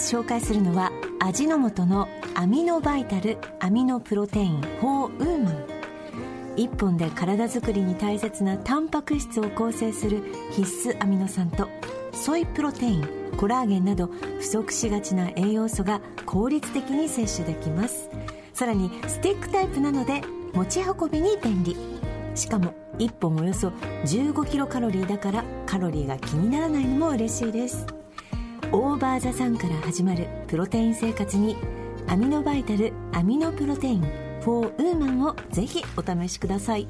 紹介するのは味の素のアミノバイタルアミノプロテイン4ウーマン。1本で体づくりに大切なタンパク質を構成する必須アミノ酸とソイプロテインコラーゲンなど不足しがちな栄養素が効率的に摂取できます。さらにスティックタイプなので持ち運びに便利。しかも1本およそ15キロカロリーだからカロリーが気にならないのも嬉しいです。オーバーザさんから始まるプロテイン生活にアミノバイタルアミノプロテイン4ウーマンをぜひお試しください。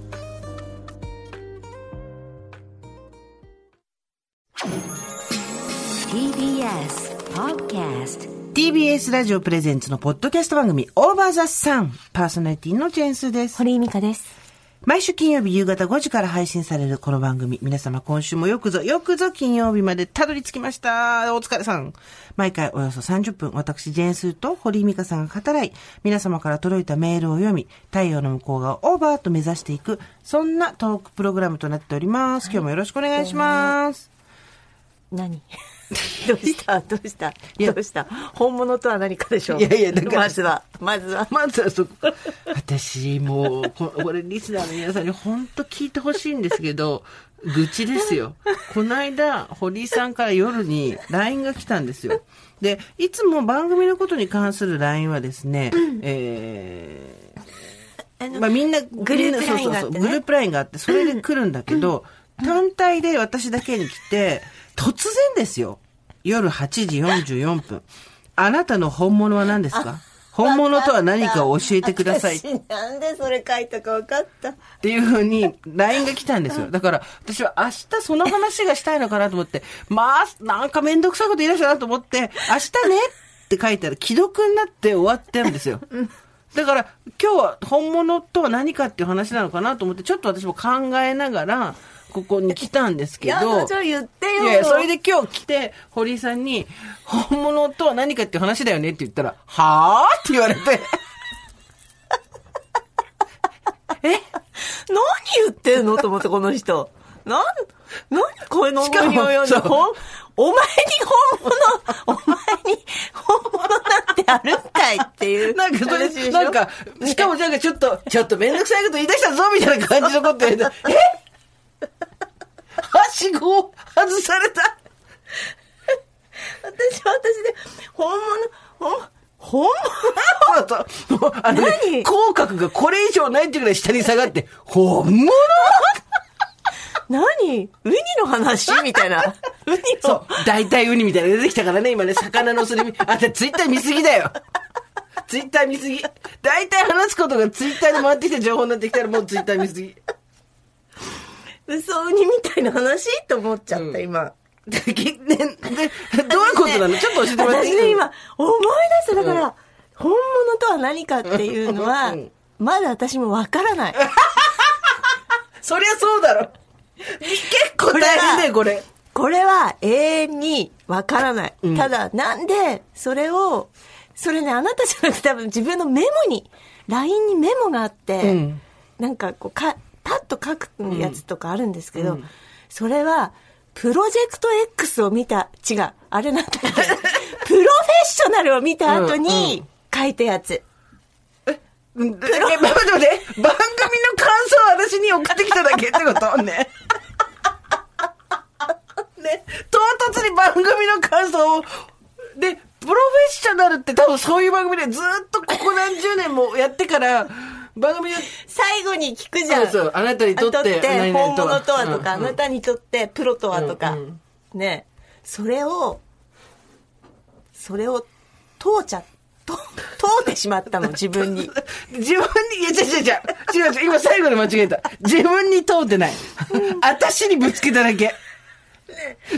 TBS Podcast TBS ラジオプレゼンツのポッドキャスト番組オーバーザサンパーソナリティのジェンスです。堀井美香です毎週金曜日夕方5時から配信されるこの番組。皆様今週もよくぞ、よくぞ金曜日までたどり着きました。お疲れさん。毎回およそ30分、私、ジェーンスーと堀井美香さんが語らい、皆様から届いたメールを読み、太陽の向こう側をオーバーと目指していく、そんなトークプログラムとなっております。今日もよろしくお願いします。何？どうした？どうした？どうした？本物とは何かでしょう。いやいやだから。まずは。まずは。まずはそこ。私、もう、ここれリスナーの皆さんに本当聞いてほしいんですけど、愚痴ですよ。この間、堀井さんから夜に LINE が来たんですよ。で、いつも番組のことに関する LINE はですね、えー、まあみんな、グループ LINE があってね。そうそうそう。グループ LINE があって、それで来るんだけど、単体で私だけに来て、突然ですよ。夜8時44分。あなたの本物は何ですか？本物とは何かを教えてください。なんでそれ書いたか分かったていうふうに LINE が来たんですよ。だから私は明日その話がしたいのかなと思って、まあ、なんかめんどくさいこと言い出したなと思って、明日ねって書いたら既読になって終わってるんですよ。だから今日は本物とは何かっていう話なのかなと思って、ちょっと私も考えながら、ここに来たんですけやど。それで今日来て、堀井さんに、本物とは何かっていう話だよねって言ったら、はぁって言われて。え？何言ってんのと思って、この人。なん、何これのしかも思いを読んで、お前に本物、お前に本物なんてあるんかいっていう。なんかそれなんか、しかもなんかちょっと、ちょっとめんどくさいこと言い出したぞみたいな感じのこと言われて、え？はしごを外された私は私で、本物、本そうそうあのね何？口角がこれ以上ないっていうぐらい下に下がって、本物？物何？ウニの話？みたいな。ウニの。そう、大体ウニみたいなの出てきたからね、今ね、魚のすり身。あんたツイッター見すぎだよ。ツイッター見すぎ。大体話すことがツイッターで回ってきた情報になってきたらもうツイッター見すぎ。嘘ウニみたいな話？と思っちゃった、うん今。で、でで どういうことなの？ちょっと教えてもらっていい？私ね、今、思い出した。だから、本物とは何かっていうのはうん、まだ私もわからない。そりゃそうだろ。結構大変だよ、これ。これは永遠にわからない。うんただ、なんで、それを、それね、あなたじゃなくて多分自分のメモに、LINE にメモがあって、うんなんかこう、か、パッと書くやつとかあるんですけど、うん。それは、プロジェクト X を見た、違う、あれなんだっけ、プロフェッショナルを見た後に書いたやつ。うん。でえ待って待って、番組の感想を私に送ってきただけってこと？ね。ね、唐突に番組の感想を、で、プロフェッショナルって多分そういう番組でずっとここ何十年もやってから、番組の、最後に聞くじゃん。そうそうあなたにとって何々本物とはとか、うんうんあなたにとってプロとはとか、うんね。それを、それを通っちゃ、と通ってしまったの、自分に。自分に、いや、違う違う違う、違う違う、今最後で間違えた。自分に通ってない。私にぶつけただけ。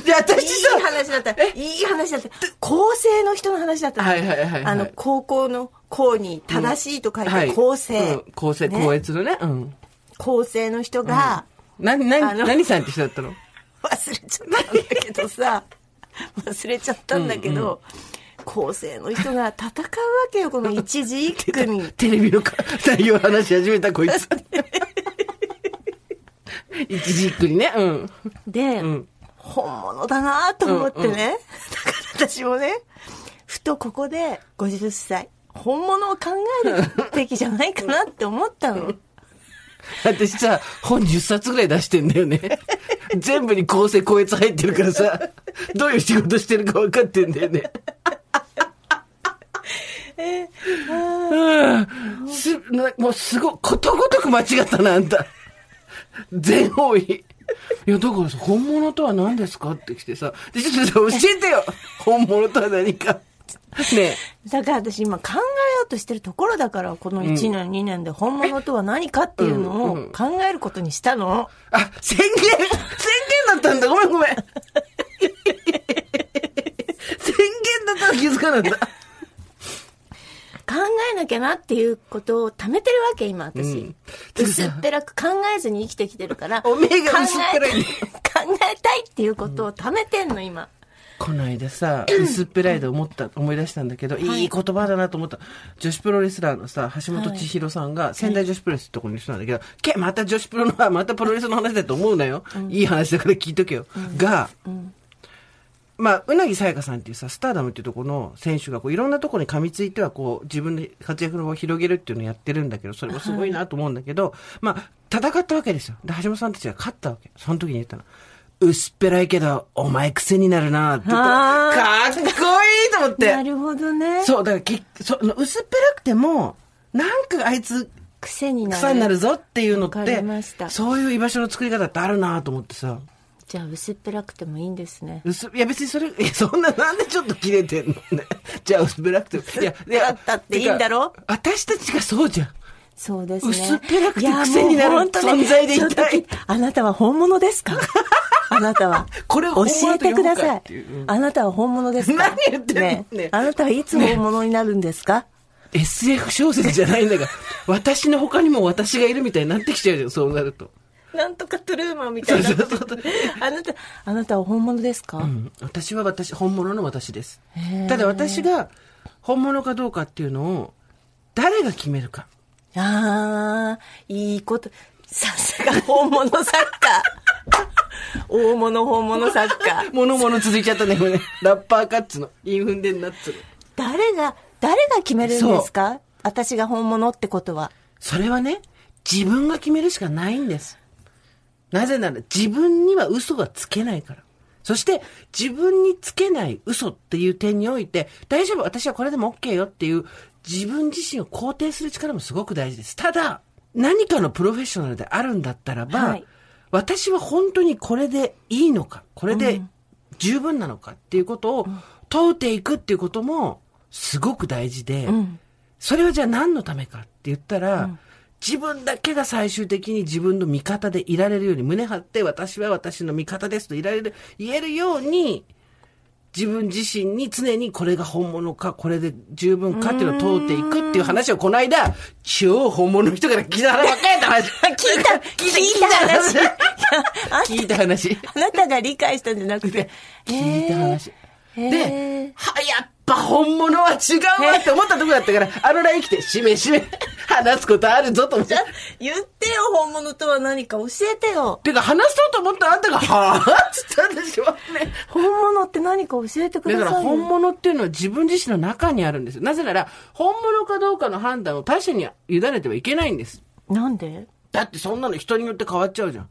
じゃあ私いいさ、話だった。いい話だった。構成の人の話だったの。はいはいはいはいあの、高校の校に正しいと書いはいて構成。うん構成、ね高越のね。うん。構成の人が、何、あ何、さんって人だったの？忘れちゃったんだけどさ、忘れちゃったんだけど、構成の人が戦うわけよ、この一字一句に。テレビのか内容話し始めたこいつ。一時一句にね。うん。で、ん本物だなと思ってね、だから私もね、ふとここで50歳、本物を考えるべきじゃないかなって思ったの。私さ、本10冊ぐらい出してんだよね。全部に構成高越入ってるからさ、どういう仕事してるか分かってんだよね。うんすなもうすごい、ことごとく間違ったな、あんた。全方位。いや、だからさ、本物とは何ですかって来てさ、でちょっと教えてよ。本物とは何か。ねだから私今考えようとしてるところだから、この1年、2年で本物とは何かっていうのを考えることにしたの。あ、宣言宣言だったんだごめんごめん。宣言だったら 気づかなんだ。考えなきゃなっていうことを貯めてるわけ、今私。うん薄っぺらく考えずに生きてきてるから、おめえが薄っぺらい考え 考えたいっていうことを貯めてんの、今。この間さ、薄っぺらいで思った、思い出したんだけど、いい言葉だなと思った。女子プロレスラーのさ、橋本千尋さんが、仙台女子プロレスってところに人なんだけど、け、また女子プロの、またプロレスの話だと思うなよ。いい話だから聞いとけよ。が、まあ、うなぎさやかさんっていうさ、スターダムっていうところの選手が、こう、いろんなところに噛みついては、こう、自分で活躍の場を広げるっていうのをやってるんだけど、それもすごいなと思うんだけど、まあ、戦ったわけですよ。で、橋本さんたちが勝ったわけ。その時に言ったの。薄っぺらいけど、お前癖になるなって。かあーっこいいと思ってな。るほどね。そう、だからき、そ薄っぺらくても、なんかあいつ、癖になる。草になるぞっていうのってそういう居場所の作り方ってあるなと思ってさ。じゃあ薄っぺらくてもいいんですね。薄いや別にそれ、いやそんな、なんでちょっと切れてんのね。じゃあ薄っぺらくても。いや、いだったっていいんだろ？てか私たちがそうじゃん。そうですね。薄っぺらくて癖になる存在でいたいあなたは本物ですか？あなたは。これを教えてください。あなたは本物ですか？何言ってんの？ねねあなたはいつ本物になるんですか？SF 小説じゃないんだから、私の他にも私がいるみたいになってきちゃうじゃん、そうなると。なんとかトゥルーマンみたいになってそうそうそうあなた、あなたは本物ですか、うん私は私、本物の私です。ただ私が本物かどうかっていうのを、誰が決めるか。ああ、いいこと。さすが 本物作家。大物本物作家。物々続いちゃったね、これね。ラッパーカッツの。インフンデンナッツの。誰が、誰が決めるんですか？私が本物ってことは。それはね、自分が決めるしかないんです。なぜなら自分には嘘がつけないから。そして自分につけない嘘っていう点において、大丈夫、私はこれでも OK よっていう自分自身を肯定する力もすごく大事です。ただ、何かのプロフェッショナルであるんだったらば、はい。私は本当にこれでいいのか、これで十分なのかっていうことを問うていくっていうこともすごく大事で、ん。それはじゃあ何のためかって言ったら、自分だけが最終的に自分の味方でいられるように胸張って私は私の味方ですといられる、言えるように、自分自身に常にこれが本物か、これで十分かっていうのを問うていくっていう話をこの間、超本物の人から聞いた話ばっかりやった話。聞いた、聞いた話。あ 聞いた話。あなたが理解したんじゃなくて。聞いた話。で、は、やっぱ本物は違うわって思ったとこだったから、あの LINE 来て、しめしめ、話すことあるぞと思って。言ってよ、本物とは何か教えてよ。てか、話そうと思ったらあんたが、はぁつったんでしょうね。本物って何か教えてくだだから。本物っていうのは自分自身の中にあるんですよ。なぜなら、本物かどうかの判断を他者に委ねてはいけないんです。なんで？だってそんなの人によって変わっちゃうじゃん。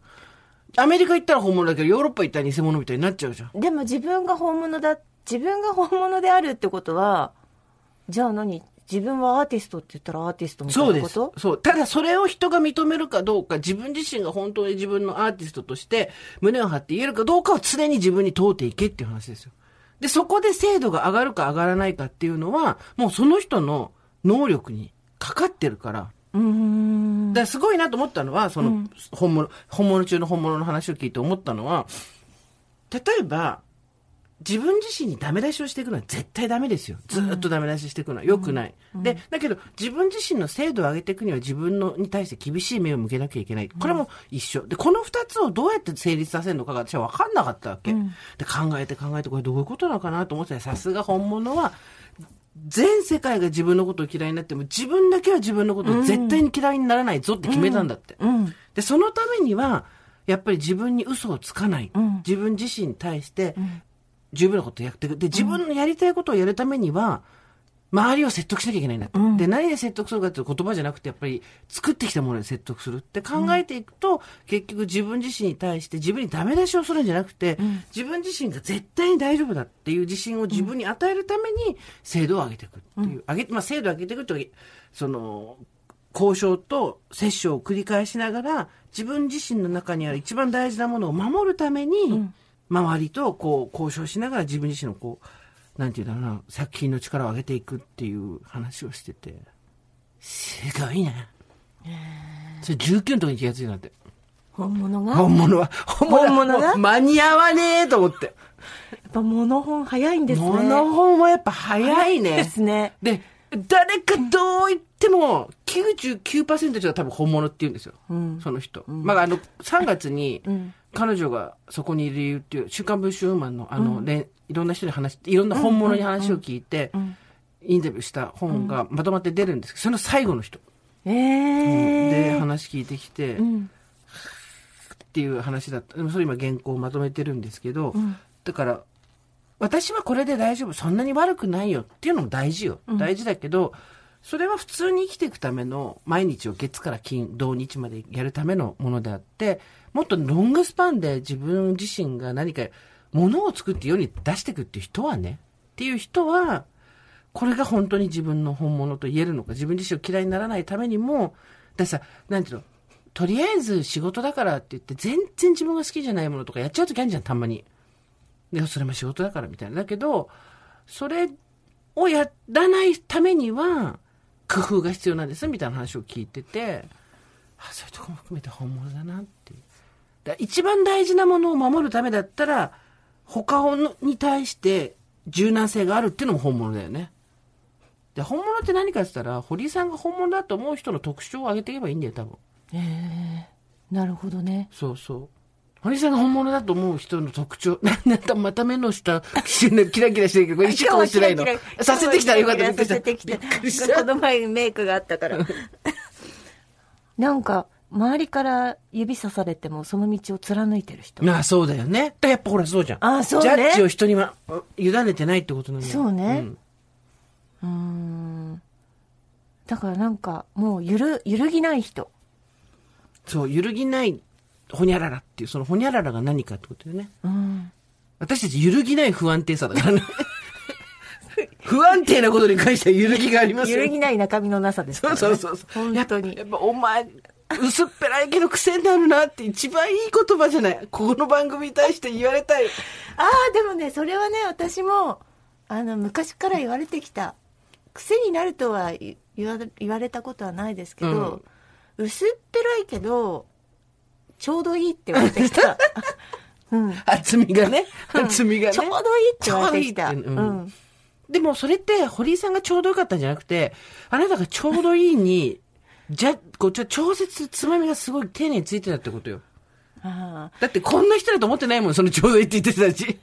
アメリカ行ったら本物だけど、ヨーロッパ行ったら偽物みたいになっちゃうじゃん。でも自分が本物だ、自分が本物であるってことは、じゃあ何？自分はアーティストって言ったらアーティストみたいうなこと？そう。ただそれを人が認めるかどうか、自分自身が本当に自分のアーティストとして胸を張って言えるかどうかを常に自分に問うていけっていう話ですよ。で、そこで精度が上がるか上がらないかっていうのは、もうその人の能力にかかってるから。うーん。だすごいなと思ったのは、その、本物、本物中の本物の話を聞いて思ったのは、例えば、自分自身にダメ出しをしていくのは絶対ダメですよ。ずーっとダメ出ししていくのは良くない。で、だけど自分自身の精度を上げていくには自分のに対して厳しい目を向けなきゃいけない。これも一緒。で、この二つをどうやって成立させるのかが私は分かんなかったわけ。で、考えて考えてこれどういうことなのかなと思ってさすが本物は、全世界が自分のことを嫌いになっても自分だけは自分のことを絶対に嫌いにならないぞって決めたんだって。うん。で、そのためには、やっぱり自分に嘘をつかない。ん自分自身に対して、十分なことをやっていく。で、自分のやりたいことをやるためには、周りを説得しなきゃいけないんだって。で、何で説得するかっていう言葉じゃなくて、やっぱり作ってきたもので説得するって考えていくと、結局自分自身に対して自分にダメ出しをするんじゃなくて、自分自身が絶対に大丈夫だっていう自信を自分に与えるために、精度を上げていくっていう。上げ、まあ、精度を上げていくというかその、交渉と折衝を繰り返しながら、自分自身の中にある一番大事なものを守るために、周りとこう交渉しながら自分自身のこう、なんていうんだろうな、作品の力を上げていくっていう話をしてて、すごいな。それ19の時に気がついたんだって。本物が、や本物は、本本物が？間に合わねえと思って。っぱ物本早いんですね。物本はやっぱ早いね。ですね。で、誰かどう言っても、99%の人が多分本物って言うんですよ。その人。まあ、あの、3月に、彼女がそこにいる理由っていう、週刊文春ウーマンの、あの、れん。いろんな人に話して、いろんな本物に話を聞いて、インタビューした本がまとまって出るんですけど、その最後の人。ええで、話聞いてきて、っていう話だった。でもそれ今原稿をまとめてるんですけど、だから、私はこれで大丈夫。そんなに悪くないよ。っていうのも大事よ。大事だけど、それは普通に生きていくための毎日を月から金、土日までやるためのものであって、もっとロングスパンで自分自身が何か物を作って世に出していくっていう人はね、っていう人は、これが本当に自分の本物と言えるのか、自分自身を嫌いにならないためにも、ださ、なんていうの、とりあえず仕事だからって言って、全然自分が好きじゃないものとかやっちゃうときあるじゃん、たまに。で、それも仕事だからみたいな。だけど、それをやらないためには、工夫が必要なんです、みたいな話を聞いてて、あ、そういうとこも含めて本物だなっていう。だ一番大事なものを守るためだったら、他のに対して柔軟性があるっていうのも本物だよね。で、本物って何かって言ったら、堀井さんが本物だと思う人の特徴を挙げていけばいいんだよ、多分。なるほどね。そうそう。堀井さんが本物だと思う人の特徴。なんだ、また目の下、キラキラしてるけど、こ識もしてないの。させてきたらよかった。させてきた。この前メイクがあったから。なんか、周りから指さされてもその道を貫いてる人。ああ、そうだよね。だやっぱほらそうじゃん。あそうねジャッジを人には、委ねてないってことなんだよ。そうねんうーん。だからなんか、もうゆる、揺るぎない人。そう、揺るぎない、ほにゃららっていう、そのほにゃららが何かってことだよね。うん。私たち揺るぎない不安定さだからね。不安定なことに関しては揺るぎがありますよ。揺るぎない中身のなさですから、ね。そうそうそうそう。本当にやっぱお前、薄っぺらいけど癖になるなって一番いい言葉じゃない。ここの番組に対して言われたい。ああ、でもね、それはね、私も、あの、昔から言われてきた。癖になるとは言言わ言われたことはないですけど、薄っぺらいけど、ちょうどいいって言われてきた。うん。厚みがね。厚みがね。ちょうどいいって言われてきた。ちょうんうん。でもそれって堀井さんがちょうどよかったんじゃなくて、あなたがちょうどいいに、じゃ、こう、ちょ、調節、つまみがすごい丁寧についてたってことよ。ああだってこんな人だと思ってないもん、そのちょうどいいって言ってたし。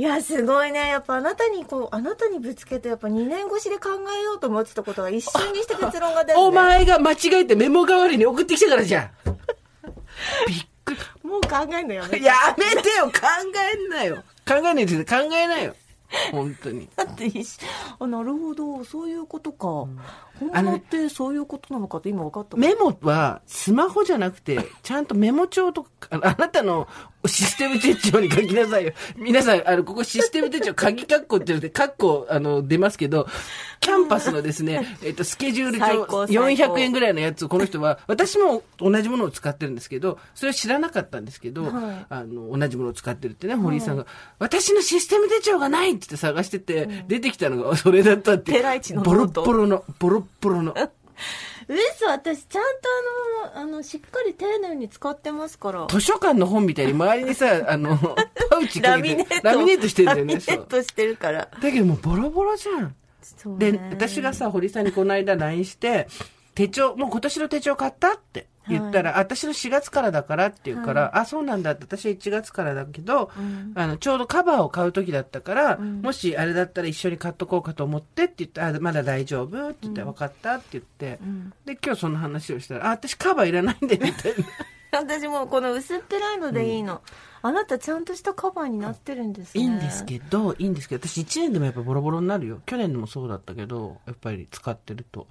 いや、すごいね。やっぱあなたにこう、あなたにぶつけて、やっぱ2年越しで考えようと思ってたことが一瞬にして結論が出る、ね。お前が間違えてメモ代わりに送ってきたからじゃん。びっくもう考えんのよ。り。やめてよ考えんなよ考えないで考えなよ本当に。だってあ、なるほど、そういうことか。本あのね物ってそういうことなのかって今分かった。メモはスマホじゃなくて、ちゃんとメモ帳とか、あのあなたのシステム手帳に書きなさいよ。皆さん、あの、ここシステム手帳、鍵カッコって言って、カッコ、あの、出ますけど、キャンパスのですね、えっと、スケジュール帳最高、最高。400円ぐらいのやつをこの人は、私も同じものを使ってるんですけど、それは知らなかったんですけど、はい。あの、同じものを使ってるってね、堀井さんが、私のシステム手帳がないって言って探してて、出てきたのがそれだったって。ボロボロの、ボロッボロの。嘘私ちゃんとあのあのしっかり丁寧に使ってますから図書館の本みたいに周りにさ、あの、パウチかけてラミネートしてんだよね。ラミネ。ートしてるからだけどもうボロボロじゃん。で私がさ、堀さんにこの間 LINE して、手帳、もう今年の手帳買ったって言ったら、私の4月からだからって言うから、あ、そうなんだ。って、私は1月からだけど、あの、ちょうどカバーを買う時だったから、もしあれだったら一緒に買っとこうかと思ってって言って、あ、まだ大丈夫って言って、分かったって言って、で、今日その話をしたら、あ、私カバーいらないんで、みたいな。私もうこの薄っぺらいのでいいの、あなたちゃんとしたカバーになってるんですね。いいんですけど、いいんですけど、私1年でもやっぱボロボロになるよ。去年でもそうだったけど、やっぱり使ってると。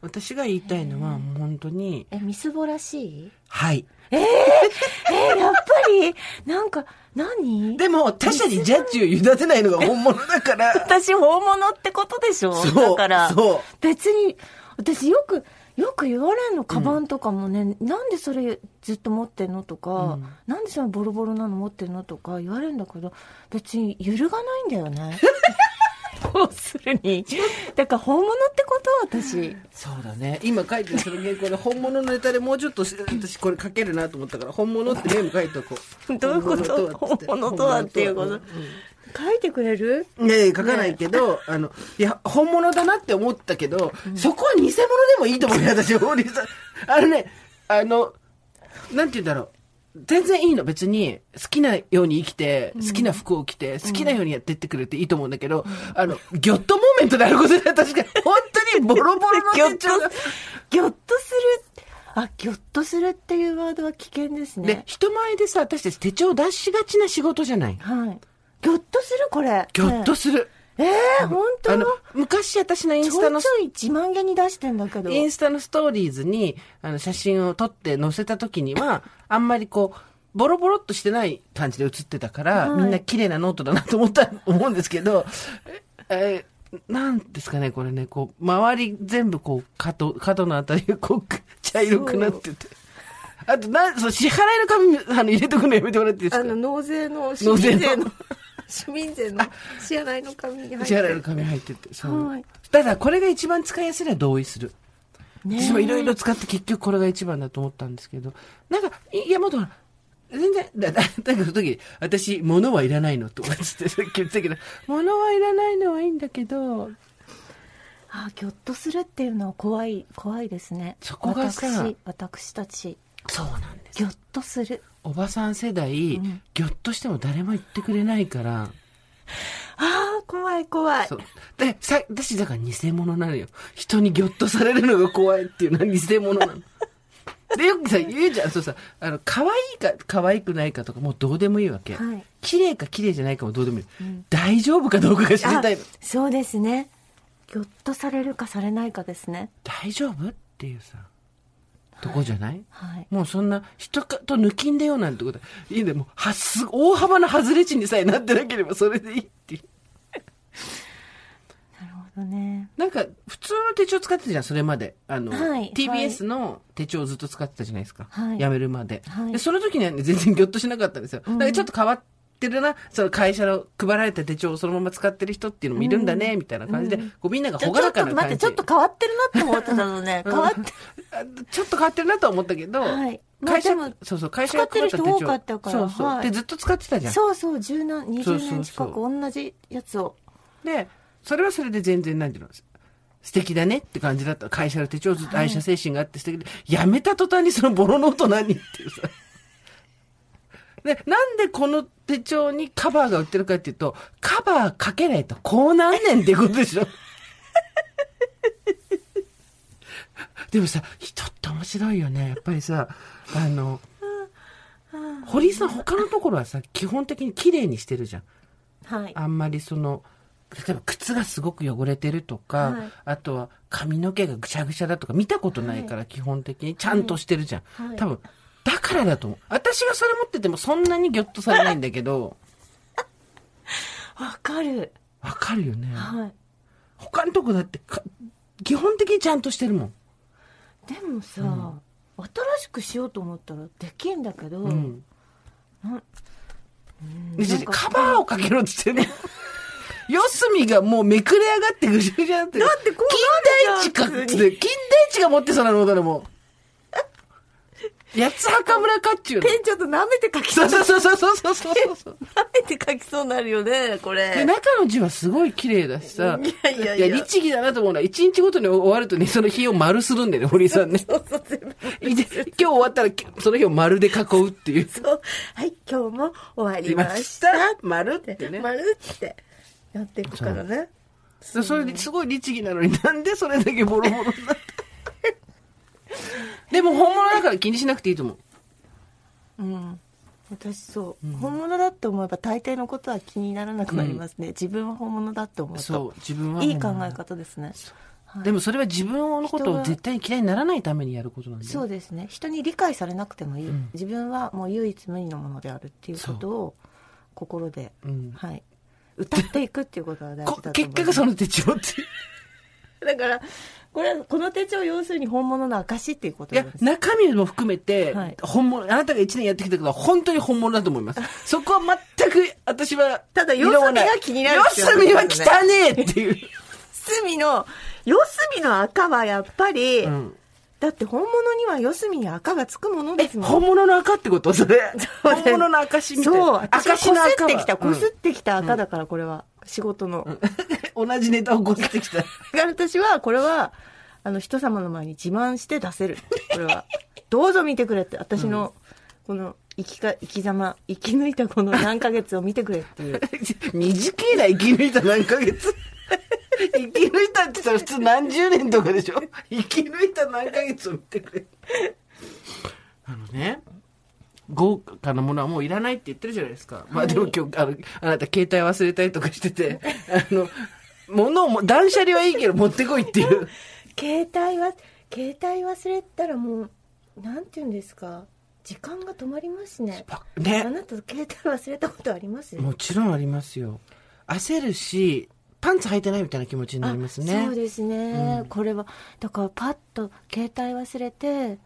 私が言いたいのは、もう本当に、えみすぼらしい？はい。えやっぱり？なんか何？でも、他者にジャッジを委ねないのが本物だから。私本物ってことでしょ？だからそう。別に私よくよく言われんのカバンとかもね、なんでそれずっと持ってんのとか、なんでそのボロボロなの持ってんのとか言われるんだけど別に揺るがないんだよね 要するに？だから本物ってこと私。そうだね。今書いてるその原稿で本物のネタでもうちょっとし私これ書けるなと思ったから、本物ってメモ書いておこう。どういうこと？本物とはっていうこと？本書いてくれる？いやいや、書かないけど、あの、いや、本物だなって思ったけど、そこは偽物でもいいと思うよ、私、法律。さん。あのね、あの、なんて言うんだろう。全然いいの。別に、好きなように生きて、好きな服を着て、好きなようにやってってくれていいと思うんだけど、あの、ギョッとモーメントであることで、確かに、本当にボロボロのギョッと手帳が。ギョッとするあギョッとするっていうワードは危険ですねで、人前でさ、私たち手帳出しがちな仕事じゃない？はい。ギョッとするこれ。ギョッとする。ええー、本当？あの、昔私のインスタのちょいちょい自慢げに出してんだけど。インスタのストーリーズに、あの、写真を撮って載せた時には、あんまりこう、ボロボロっとしてない感じで写ってたから、はい。みんな綺麗なノートだなと思った、思うんですけど、え、えーなんですかね、これね、こう、周り全部こう、角、角のあたりがこう、茶色くなってて。あと、なん、そう、支払いの紙、あの、入れとくのやめてもらっていいですか？あの、納税の、市納税の民税の、市民税の支払いの紙に入って支払いの紙入ってて。そう。はいただ、これが一番使いやすいのは同意する。ねえ私もいろいろ使って結局これが一番だと思ったんですけど、なんか、いや、もっとほら、全然、だ、だ、だけど、時、私、物はいらないのとかつってさっき言ってたけど、物はいらないのはいいんだけど、あ、ギョッとするっていうのは怖い、怖いですね。そこがさ私、私たち、そうなんです。ギョッとする。おばさん世代、ぎょっとしても誰も言ってくれないから、ああ、怖い怖いそ。う。で、さ、私だから偽物なのよ。人にぎょっとされるのが怖いっていうのは偽物なの。で、よくさ、言うじゃん、そうさ、あの、可愛いか、可愛くないかとか、もうどうでもいいわけ。はい綺麗か綺麗じゃないかもどうでもいい。大丈夫かどうかが知りたいそうですね。ギョッとされるかされないかですね。大丈夫？っていうさ、とこじゃない、はい。もうそんな、人かと抜きんでよなんてこといいんだよ。もう、はす、大幅な外れ値にさえなってなければそれでいいっていう。なるほどね。なんか、普通の手帳使ってたじゃん、それまで。あの、はい TBS の手帳をずっと使ってたじゃないですか。はい辞めるまで。はいで、その時にはね、全然ギョッとしなかったんですよ。だからちょっと変わってるな、その会社の配られた手帳をそのまま使ってる人っていうのもいるんだね、みたいな感じで、こうみんながちょ朗らかな感じ。ちょっと待って、ちょっと変わってるなって思ってたのね。変わって。あちょっと変わってるなとは思ったけど、はいまあ会社、でもそうそう、会社が使ってる人多かったからそうそう、はいで、ずっと使ってたじゃん。そうそう、十何、二十そうそうそう年近く同じやつを。で、それはそれで全然、なんていうの、素敵だねって感じだった。会社の手帳ずっと愛社精神があって素敵で、やめた途端にそのボロノート何っていうさ。で、なんでこの手帳にカバーが売ってるかっていうと、カバーかけないとこうなんねんっていうことでしょ。でもさ、人って面白いよね。やっぱりさ、あの、堀井さん他のところはさ、基本的に綺麗にしてるじゃん。はい。あんまりその、例えば靴がすごく汚れてるとか、はいあとは髪の毛がぐしゃぐしゃだとか見たことないから、基本的にちゃんとしてるじゃん。はい多分、だからだと思う。私がそれ持っててもそんなにギョッとされないんだけど、わかる。わかるよね。はい。他のとこだってか、基本的にちゃんとしてるもん。でもさ、新しくしようと思ったらできんだけど、うん。なでなんかカバーをかけろって言ってね。四隅がもうめくれ上がってぐしゃぐしゃになってる。だってこう金田一か金田一が持ってそうなのだね、もう。八つ墓村かっちゅうの。ペンちょっと舐めて書きそそうそうそうそうそうそうそう。舐めて書きそうになるよね、こで、れ。中の字はすごい綺麗だしさ。いやいやいやいや、律儀だなと思うのは、一日ごとに終わるとね、その日を丸するんだよね、堀井さんね。そうそう、全部。今日終わったら、その日を丸で囲うっていう。そう。はい、今日も終わりました。丸ってね。丸ってやっていくからね。そそれですごい律儀なのになんでそれだけボロボロになった でも本物だから気にしなくていいと思う。うん。私そう、本物だって思えば大抵のことは気にならなくなりますね。自分は本物だって思うと。そう、自分はいい考え方ですね。はいでもそれは自分のことを絶対に嫌いにならないためにやることなんだよ。そうですね人に理解されなくてもいい、自分はもう唯一無二のものであるっていうことを心で、うんはい、歌っていくっていうことが大事こだと思います結果がその手帳って。だからこれはこの手帳を要するに本物の証っていうことで、す。中身も含めてはい、本物、あなたが1年やってきたことは本当に本物だと思います。そこは全く私は、ただ四隅が気になる四ってい。うのは隅は汚ねえっていう。隅の四隅の赤はやっぱり、うん。だって本物には四隅に赤がつくものですもん。本物の赤ってこと？それ。本物の証みたいな。そう。私がこすってきたこすってきた赤だからこれは、仕事の、うん。同じネタをこすってきた。だから私はこれはあの人様の前に自慢して出せる。これは。どうぞ見てくれって。私のこの生きか生き様生き抜いたこの何ヶ月を見てくれっていう。短いな、生き抜いた何ヶ月。生き抜いたって言ったら普通何十年とかでしょ。生き抜いた何ヶ月を見てくれ。あのね、豪華なものはもういらないって言ってるじゃないですか。まあでも今日、あの、あなた携帯忘れたりとかしてて、あの、物をも、断捨離はいいけど持ってこいっていう。携帯は携帯忘れたらもうなんて言うんですか時間が止まりますねあね。なた携帯忘れたことあります？もちろんありますよ。焦るし、パンツ履いてないみたいな気持ちになりますね。そうですね、これはだからパッと携帯忘れて、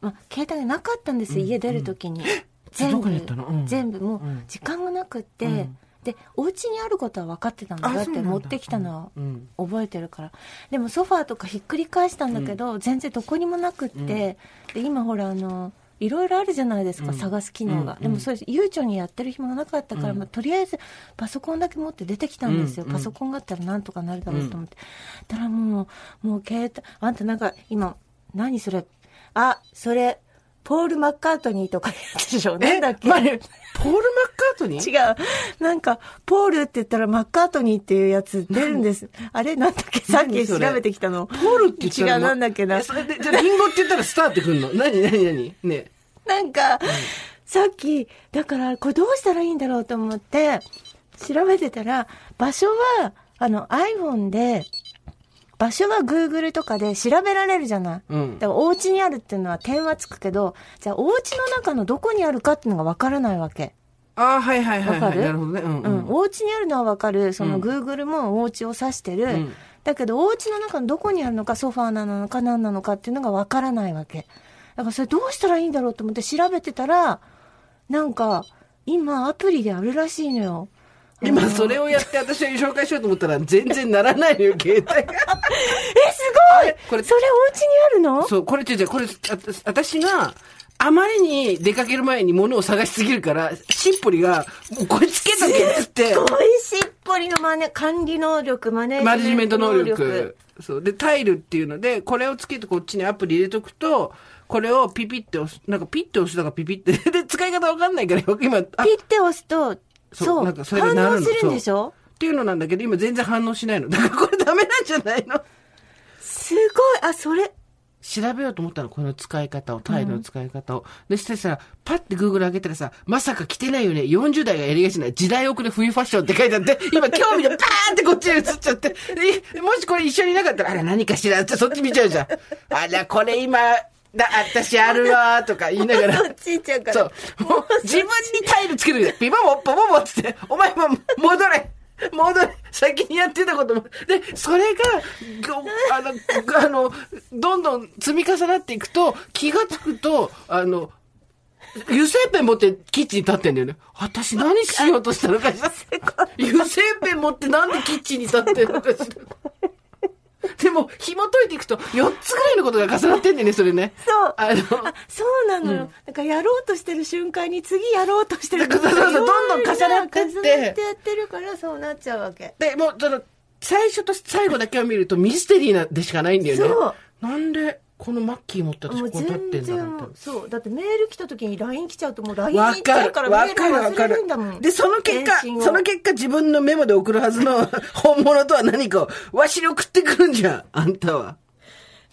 まあ、携帯がなかったんですよ、家出る時に。全部。どこに行ったの？うん。全部もううん。時間がなくって、うん。でお家にあることは分かってたんだ。だって持ってきたのうん。は覚えてるから。でもソファーとかひっくり返したんだけど、全然どこにもなくって、で今ほらあのいろいろあるじゃないですか、うん。探す機能が、うん。でもそれ悠長にやってる暇がなかったから、まあ、とりあえずパソコンだけ持って出てきたんですよ、うん。パソコンがあったらなんとかなるだろうと思って、たらもうもう携帯あんたなんか今何それ？あそれポール・マッカートニーとかやつでしょなんだっけ、まあねポール・マッカートニー？違う。なんか、ポールって言ったらマッカートニーっていうやつ出るんです。あれなんだっけ？さっき調べてきたの。ポールって言ったら違う、なんだっけな。え。それで、じゃあリンゴって言ったらスターってくんの？何何何？ねなんか、さっき、だから、これどうしたらいいんだろうと思って、調べてたら、場所は、あの、iPhone で、場所は Google とかで調べられるじゃない？うんだから、お家にあるっていうのは点はつくけど、じゃあ、お家の中のどこにあるかっていうのがわからないわけ。ああ、はいはいはい、はい。わかる？なるほどね。うん、う、うんん。お家にあるのはわかる。そのうん Google もお家を指してる。んだけど、お家の中のどこにあるのか、ソファーなのか何なのかっていうのがわからないわけ。だからそれどうしたらいいんだろうと思って調べてたら、なんか、今アプリであるらしいのよ。今それをやって私は紹介しようと思ったら全然ならないのよ、携帯が。え、すごいこれ？それお家にあるの？そう、これ違う違う、これ、あ私が、あまりに出かける前に物を探しすぎるから、しっぽりが、もうこれつけとけっつってす、ごいしっぽりのマネ、管理能力、マネマネジジメント能能力。力。そう。で、タイルっていうので、これをつけてこっちにアプリ入れとくと、これをピピって押す、なんかピッて押すとかピピって。で、使い方わかんないから、今、あピッて押すと、そうなんかそれが反応するんでしょ？っていうのなんだけど、今全然反応しないの。だからこれダメなんじゃないの？すごい、あ、それ、調べようと思ったの、この使い方を、タイルの使い方を。で、してさ、パッて Google 開けたらさ、まさか着てないよね、40代がやりがちな時代遅れ冬ファッションって書いてあって、今興味がパーンってこっちに移っちゃって、えもしこれ一緒にいなかったら、あら何かしらってそっち見ちゃうじゃん。あら、これ今、だ、私あるわーとか言いながら。ち行っちゃうから。そう。もう自分にタイルつけるよ。ピポポポポポっつって、お前も戻れ戻れ先にやってたことも。で、それが、ごあの、あの、どんどん積み重なっていくと、気がつくと、あの、油性ペン持ってキッチンに立ってんだよね。私何しようとしたのかしら。油性ペン持ってなんでキッチンに立ってんのかしら。でも、紐解いていくと、4つぐらいのことが重なってんだよね、それね。そうあの、あそうなのよ。だからやろうとしてる瞬間に次やろうとしてるそうそうそうどんどん重なってって重なってやってるからそうなっちゃうわけ。で、もう、その、最初と最後だけを見るとミステリーなでしかないんだよね。そうなんで、このマッキー持って私ここ立って全んだ。そうだってメール来た時に LINE 来ちゃうともう LINE 行っちゃうからメール忘れるんだもん。る。で、その結果その結果自分のメモで送るはずの 本物とは何かを、わしに送ってくるんじゃん、あんたは。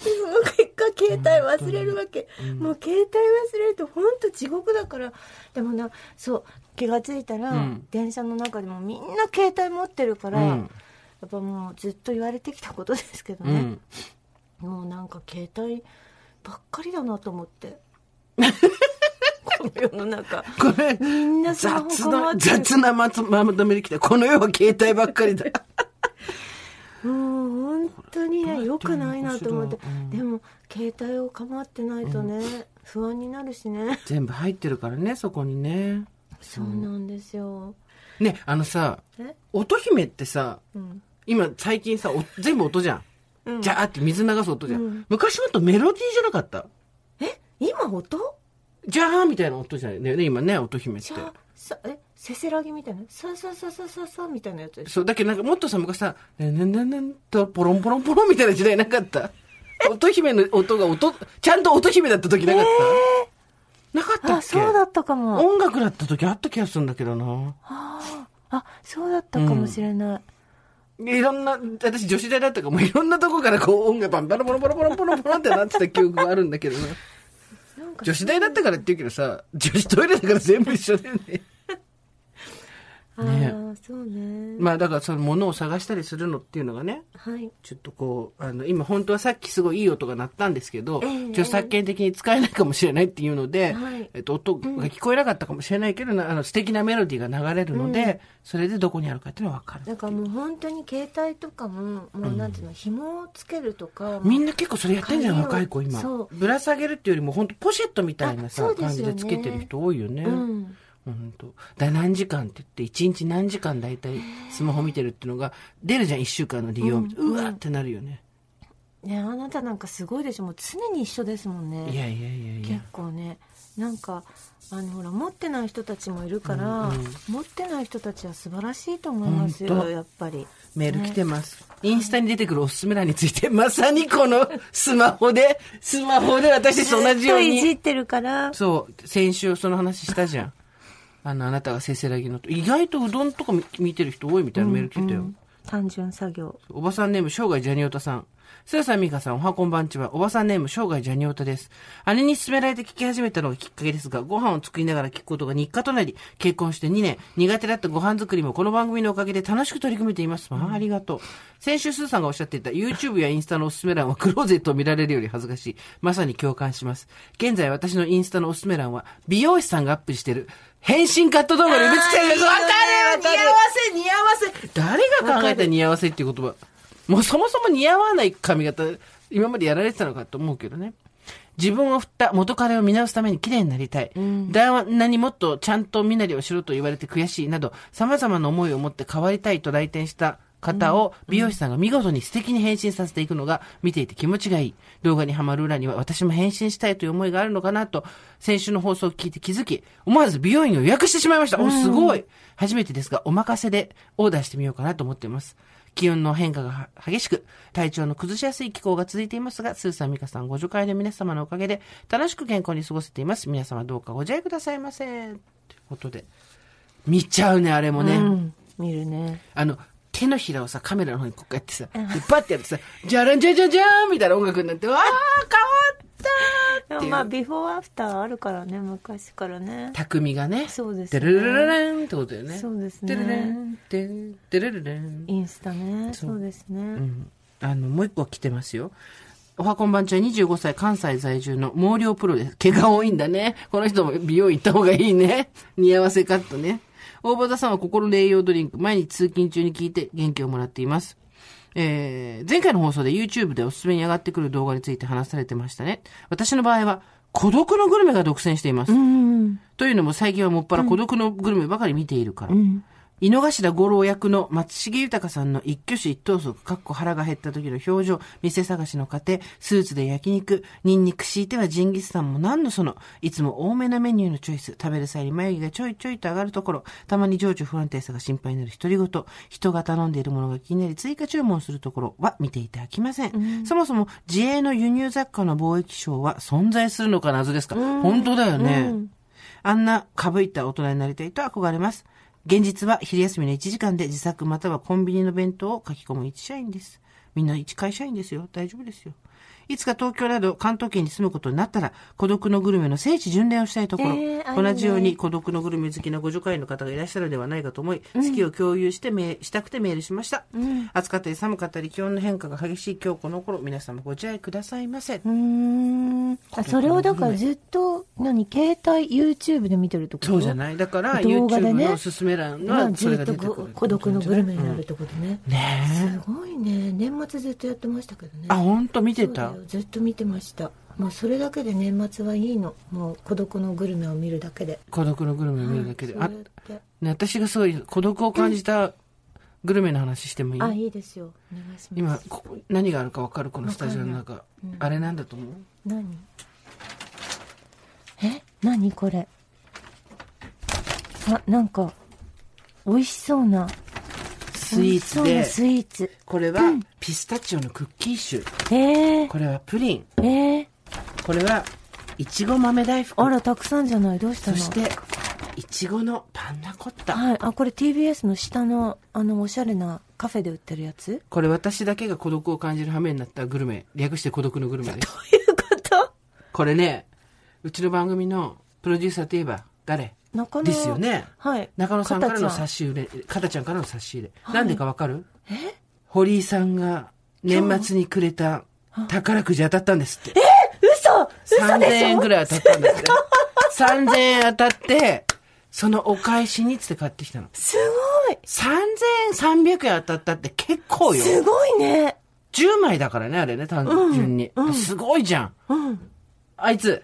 でその結果携帯忘れるわけ、もう携帯忘れると本当地獄だからでもなそう気がついたら、うん電車の中でもみんな携帯持ってるから、うんやっぱもうずっと言われてきたことですけどね、うん。もうなんか携帯ばっかりだなと思って。この世の中。これ、みんな雑な、雑なまとめできた。この世は携帯ばっかりだ。もう本当にね良くないなと思って、うん。でも携帯を構ってないとね、不安になるしね。全部入ってるからね、そこにね。そうなんですよ。ね、あのさ、え？乙姫ってさ、うん。今最近さ、お全部音じゃん。うん。じゃーって水流す音じゃん。うん。昔もっとメロディーじゃなかった？え？今音？じゃーみたいな音じゃないね、今ね、乙姫って。さえ？せせらぎみたいな？ささささささみたいなやつ？そう、だけどなんかもっとさ、昔さ、ねんねんねんねんと、ポロンポロンポロンみたいな時代なかった乙姫の音が音、ちゃんと乙姫だった時なかった、なかったっけあそうだったかも音楽だった時あった気がするんだけどな。あそうだったかもしれない、いろんな、私女子大だったからもういろんなとこからこう音楽バンバラボロボロボロボロボロってなってた記憶があるんだけどな。女子大だったからって言うけどさ、女子トイレだから全部一緒だよね。あね。あそうね。まあだからその物を探したりするのっていうのがね、はい。ちょっとこう、あの、今本当はさっきすごいいい音が鳴ったんですけど、ええ著作権的に使えないかもしれないっていうので、はい。えっと、音が聞こえなかったかもしれないけど、なあの、素敵なメロディーが流れるので、それでどこにあるかっていうのはわかる。だからもう本当に携帯とかももうなんていうの、紐をつけるとかみんな結構それやってんじゃん、若い子今。ぶら下げるっていうよりも本当ポシェットみたいなあさ、ね。感じでつけてる人多いよね。うん本当だ何時間って言って、一日何時間大体スマホ見てるっていうのが出るじゃん、一週間の利用。うわーってなるよね。ねあなたなんかすごいでしょもう常に一緒ですもんねいやいやいやい結や。構ねなんかあのほら持ってない人たちもいるから、持ってない人たちは素晴らしいと思いますよやっぱりメール来てます。インスタに出てくるおすすめ欄について、まさにこの スマホで、スマホで私と同じように。いじってるからそう、先週その話したじゃん。あの、あなたがせせらぎのと。意外とうどんとか見見てる人多いみたいなメール来たよ。単純作業おばさんネーム、生涯ジャニオタさん。すやさん、みかさん、おはこんばんちは。おばさんネーム、生涯ジャニオタです。姉に勧められて聞き始めたのがきっかけですが、ご飯を作りながら聞くことが日課となり、結婚して2年、苦手だったご飯作りもこの番組のおかげで楽しく取り組めています。まあ、ありがとう。先週、スーさんがおっしゃっていた YouTube やインスタのおすすめ欄は クローゼットを見られるより恥ずかしい。まさに共感します。現在、私のインスタのおすすめ欄は、美容師さんがアップしてる、変身カット動画で埋め尽くされてる。わかる似合わせ、似合わせ。誰が考えた似合わせっていう言葉。もうそもそも似合わない髪型、今までやられてたのかと思うけどね。自分を振った元彼を見直すために綺麗になりたい。旦那にもっとちゃんと身なりをしろと言われて悔しいなど、様々な思いを持って変わりたいと来店した方を美容師さんが見事に素敵に変身させていくのが見ていて気持ちがいい。動画にハマる裏には私も変身したいという思いがあるのかなと、先週の放送を聞いて気づき、思わず美容院を予約してしまいました。お、すごい初めてですが、お任せでオーダーしてみようかなと思っています。気温の変化が激しく、体調の崩しやすい気候が続いていますが、スーさん、ミカさん、ご助会の皆様のおかげで、楽しく健康に過ごせています。皆様どうかご自愛くださいませ。ということで。見ちゃうね、あれもね。うん見るねあの、手のひらをさ、カメラの方にこうやってさ、でバッてやってさ、じゃらんじゃじゃじゃーんみたいな音楽になって、わー、変わったまあビフォーアフターあるからね昔からね匠がね。そうですねてるるるるんってことだよね。そうですねてるるん、てるてるるるん。インスタねそうそうですね、うん。あの、もう一個来てますよ。おはこんばんちは25歳関西在住の毛量プロです。毛が多いんだね。この人も美容院行った方がいいね。似合わせカットね。大場田さんは心の栄養ドリンク、毎日通勤中に聞いて元気をもらっています。えー、前回の放送で YouTube でおすすめに上がってくる動画について話されてましたね。私の場合は、孤独のグルメが独占しています。というのも最近はもっぱら孤独のグルメばかり見ているから。うん。井の頭五郎役の松重豊さんの一挙手一投足、かっこ腹が減った時の表情、店探しの過程、スーツで焼肉、ニンニク敷いてはジンギスカンも何のその、いつも多めなメニューのチョイス、食べる際に眉毛がちょいちょいと上がるところ、たまに情緒不安定さが心配になる独り言、人が頼んでいるものが気になり追加注文するところは見ていただきません。そもそも自営の輸入雑貨の貿易商は存在するのか謎ですか、本当だよね。あんなかぶいた大人になりたいと憧れます。現実は昼休みの1時間で自作またはコンビニの弁当を書き込む一社員です。みんな一会社員ですよ。大丈夫ですよ。いつか東京など関東圏に住むことになったら、孤独のグルメの聖地巡礼をしたいところ、えー同じように孤独のグルメ好きなご助会員の方がいらっしゃるのではないかと思い、好きを共有してメーしたくてメールしました。暑かったり寒かったり気温の変化が激しい今日この頃、皆様ご自愛くださいませ。あ、それをだからずっと、何、携帯、YouTube で見てるってこと？そうじゃないだから、動画で YouTube ねのおすすめ欄孤独のグルメになるってことね。ねえ。すごいね。年末ずっとやってましたけどね。あ、ほんと見てた？よずっと見てました。もうそれだけで年末はいいの。もう孤独のグルメを見るだけで。孤独のグルメ見るだけで。あそれってね、私がすごい孤独を感じたグルメの話してもいい？あ、いいですよ。お願いします。今、ここ何があるか分かるこのスタジオの中。あれなんだと思う？何？え？何これ？あ、なんか、美味しそうな。スイーツでスイーツ。これはピスタチオのクッキー種。えー、これはプリン。えー、これは、いちご豆大福。あら、たくさんじゃない？どうしたの？そして、いちごのパンナコッタ。はい。あ、これ TBS の下の、あの、おしゃれなカフェで売ってるやつ？これ私だけが孤独を感じる羽目になったグルメ。略して孤独のグルメです。どういうこと？これね、うちの番組のプロデューサーといえば誰？中野ですよね。はい。中野さんからの差し入れ、かたちゃんからの差し入れ。なんでかわかる？堀井さんが年末にくれた宝くじ当たったんですって。嘘嘘3000でしょ？円ぐらい当たったんだって。3000円当たって、そのお返しにっつって買ってきたの。すごい3300円当たったって結構よ。すごいね10枚だからね、あれね、単純に。すごいじゃん。うん。あいつ。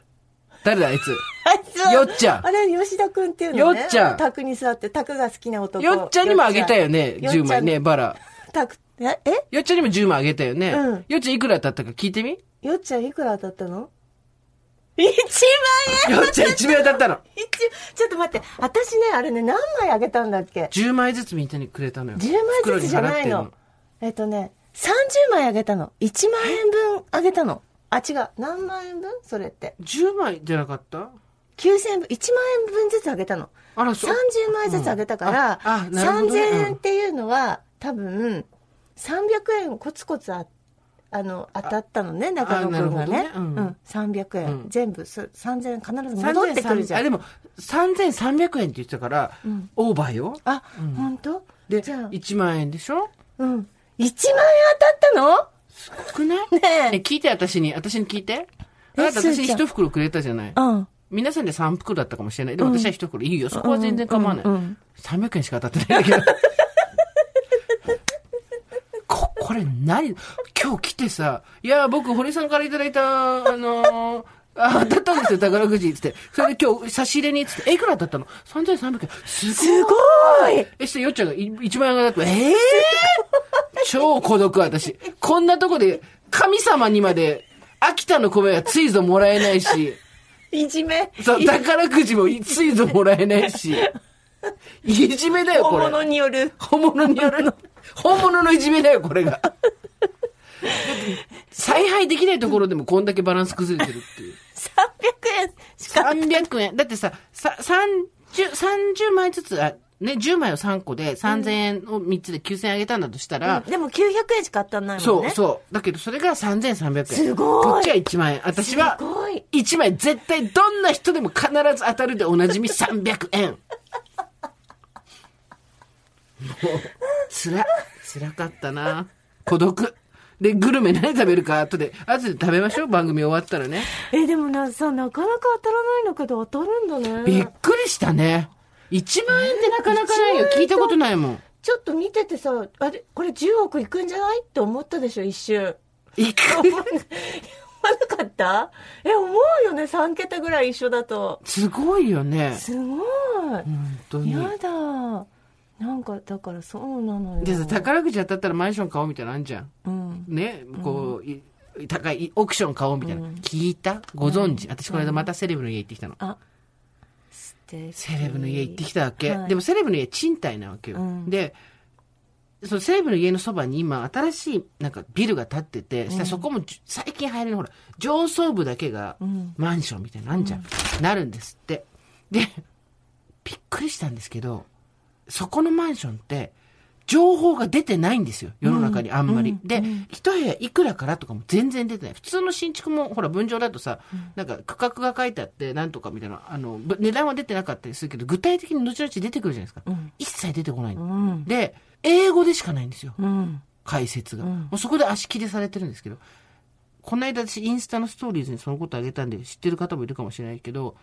誰だ、あいつ？あいつはよっちゃんあれ、吉田くんっていうのね。よっちゃん卓に座って、卓が好きな男。よっちゃんにもあげたよね、よっちゃん10枚ね、バラ。卓、え？えよっちゃんにも10枚あげたよね。うんよっちゃんいくら当たったか聞いてみ？よっちゃんいくら当たったの？?1 万円よっちゃん1枚当たったの。一ちょっと待って。私ね、あれね、何枚あげたんだっけ？10枚ずつみんなにくれたのよ。?10 枚ずつじゃないの。えっとね、30枚あげたの。1万円分あげたの。あ、違う。何万円分？それって。ってんの。10枚じゃなかった？9000円分、1万円分ずつあげたの。あら、そう。30枚ずつあげたから、うんああなるほどね3000円っていうのは、多分、300円コツコツああの当たったのね、中野くんがね。なるほどねうん300円。うん全部す3000円必ず戻ってくるじゃあ、ん。でも、3300円って言ってたから、オーバーよ。あ、本当？で、じゃあ、1万円でしょ？うん。1万円当たったの？少ない？ねえね聞いて、私に。私に聞いて。あえなた私にすーちゃん一袋くれたじゃない。うん。皆さんで3袋だったかもしれない。でも私は一袋いいよ。そこは全然構わない。うんうん300円しか当たってないんだけど。こ、これ何？今日来てさ、いや、僕、堀さんからいただいた、あのーあ、当たったんですよ、宝くじ、つって。それで今日、差し入れに、つって、え、いくら当たったの ?3300 円。すごい。すごいえ、して、よっちゃんが1万円がだと、ええ超孤独、私。こんなとこで、神様にまで、秋田の米はついぞもらえないし、いじめ。そう、宝くじもついぞもらえないし、いじめだよ、これ。本物による。本物による。本物のいじめだよ、これが。采配できないところでもこんだけバランス崩れてるっていう。300円しか。300円。だってさ、さ、30、30枚ずつ、あ、ね、10枚を3個で3000円を3つで9000円あげたんだとしたら、でも900円しか当たんないもんそう、ね。そう。だけどそれが3300円。すごいこっちは1万円。私はすごい。1枚絶対どんな人でも必ず当たるでおなじみ300円。もう、つら、つらかったな。孤独。で、グルメ何食べるか後で、後で食べましょう。番組終わったらね。え、でもな、さ、なかなか当たらないんだけど当たるんだね。びっくりしたね。1万円ってなかなかないよ。聞いたことないもん。ちょっと見ててさ、あれ、これ10億いくんじゃない？って思ったでしょ、一瞬。いく？なかった？え、思うよね、3桁ぐらい一緒だと。すごいよね。すごい。本当に。やだ。なんか、だからそうなのよ。でさ、宝くじ当たったらマンション買おうみたいなのあんじゃん。うん。ね、こう、い高い、オークション買おうみたいな。聞いた？ご存知、私この間またセレブの家行ってきたの。あ、素敵。セレブの家行ってきたわけ。はいでもセレブの家賃貸なわけよ。うんで、そのセレブの家のそばに今新しいなんかビルが建ってて、したらそこも最近入れるほら、上層部だけがんマンションみたいなんじゃん。なるんですって。で、びっくりしたんですけど、そこのマンションって、情報が出てないんですよ。世の中にあんまり。で、一部屋いくらからとかも全然出てない。普通の新築も、ほら、分譲だとさ、なんか区画が書いてあって、なんとかみたいな、あの、ぶ値段は出てなかったりするけど、具体的に後々出てくるじゃないですか。一切出てこない。で、英語でしかないんですよ。うん。解説が。もうそこで足切りされてるんですけど、この間私インスタのストーリーズにそのことあげたんで知ってる方もいるかもしれないけど、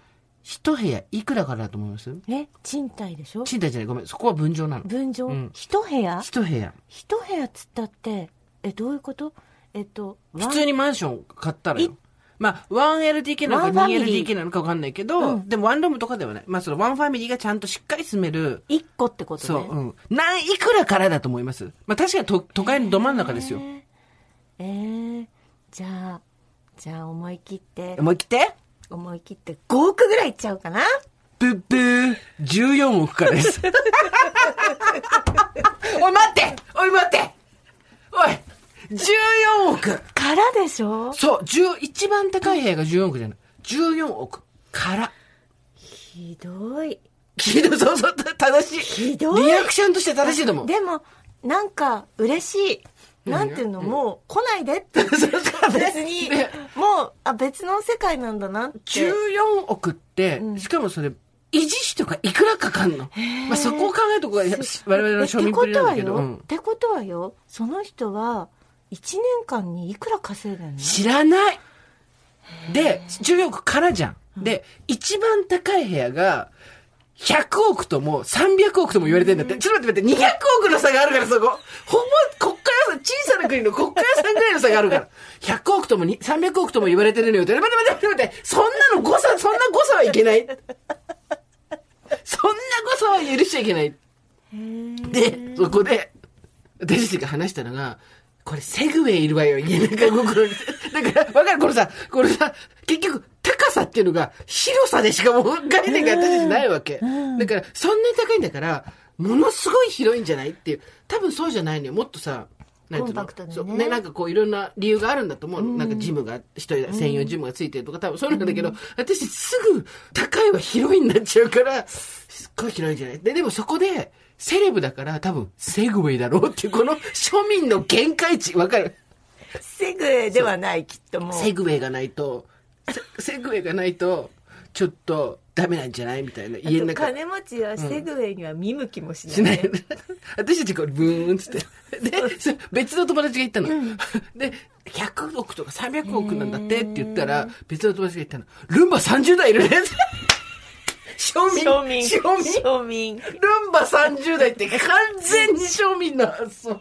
一部屋いくらからだと思います？え、賃貸でしょ？賃貸じゃない、ごめん、そこは分譲なの。分譲？うん一部屋？一部屋。一部屋っつったって、え、どういうこと？えっと、普通にマンション買ったらいよ。まあ、1LDK なのかワンファミリー 2LDK なのかわかんないけど、うんでもワンルームとかではない。まあ、そのワンファミリーがちゃんとしっかり住める、一個ってことね。そう、うん。何、いくらからだと思います？まあ、確かに都都会のど真ん中ですよ。えー、じゃあ、じゃあ思い切って、思い切って？思い切って5億ぐらいいっちゃうかなブッブー、14億からです。おい、待っておい、待っておい !14 億からでしょ？そう、10一番高い部屋が14億じゃない。14億から。ひどい。ひどい、そうそう、正しい。ひどいリアクションとして正しいと思う。でも、なんか、嬉しい。なんていうの、もう、来ないでって。別に。ね、もう、あ、別の世界なんだなって。14億って、しかもそれ、維持費とかいくらかかんの？まあ、そこを考えるとこが我々の庶民っぷりなんだけど。うんってことはよ、ってことはよ、その人は、1年間にいくら稼いでんの？知らない。で、14億からじゃん。で、一番高い部屋が、100億とも300億とも言われてんだって。ちょっと待って待って、200億の差があるからそこ。ほぼ、国家予算、小さな国の国家予算ぐらいの差があるから。100億とも300億とも言われてるのよ。待って待って待って待って、そんなの誤差、そんな誤差はいけない。そんな誤差は許しちゃいけない。で、そこで、私たちが話したのが、これセグウェイいるわよ、家の中心に。だから、わかる？これさ、これさ、結局、高さっていうのが、広さでしかもう概念が私たちないわけ。だから、そんなに高いんだから、ものすごい広いんじゃないっていう。多分そうじゃないのよ。もっとさ、なんていうの？コンパクトでねそうね、なんかこういろんな理由があるんだと思う。なんかジムが、一人専用ジムがついてるとか、多分そうなんだけど、私すぐ高いは広いになっちゃうから、すっごい広いんじゃない？で、でもそこで、セレブだから多分セグウェイだろうっていう、この庶民の限界値、わかる？セグウェイではない、きっともう。セグウェイがないと、セ セグウェイがないと、ちょっとダメなんじゃない？みたいな。家の中。金持ちはセグウェイには見向きもしない。しない。私たちこれブーンっつって。で、そ別の友達が言ったの。で、100億とか300億なんだってって言ったら、別の友達が言ったの。ルンバ30台いるね。庶民。庶民。庶民。ルンバ30台って完全に庶民の発想。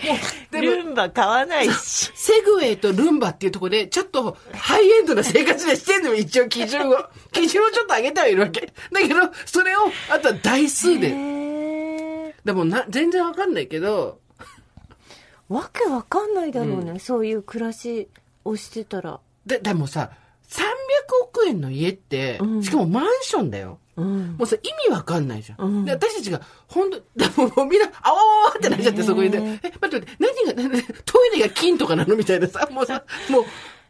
ルンバ買わないし。セグウェイとルンバっていうところで、ちょっとハイエンドな生活でしてんのよ、一応基準を。基準をちょっと上げてはいるわけ。だけど、それを、あとは台数で。でもな、全然わかんないけど、わけわかんないだろうね、そういう暮らしをしてたら。で、でもさ、300億円の家って、うんしかもマンションだよ。うん。もうさ、意味わかんないじゃん。うんで、私たちが、本当 でもみんな、あわわわってなっちゃって、そこにで、え、待って待って、何が、何トイレが金とかなの？みたいなさ、もうさ、もう、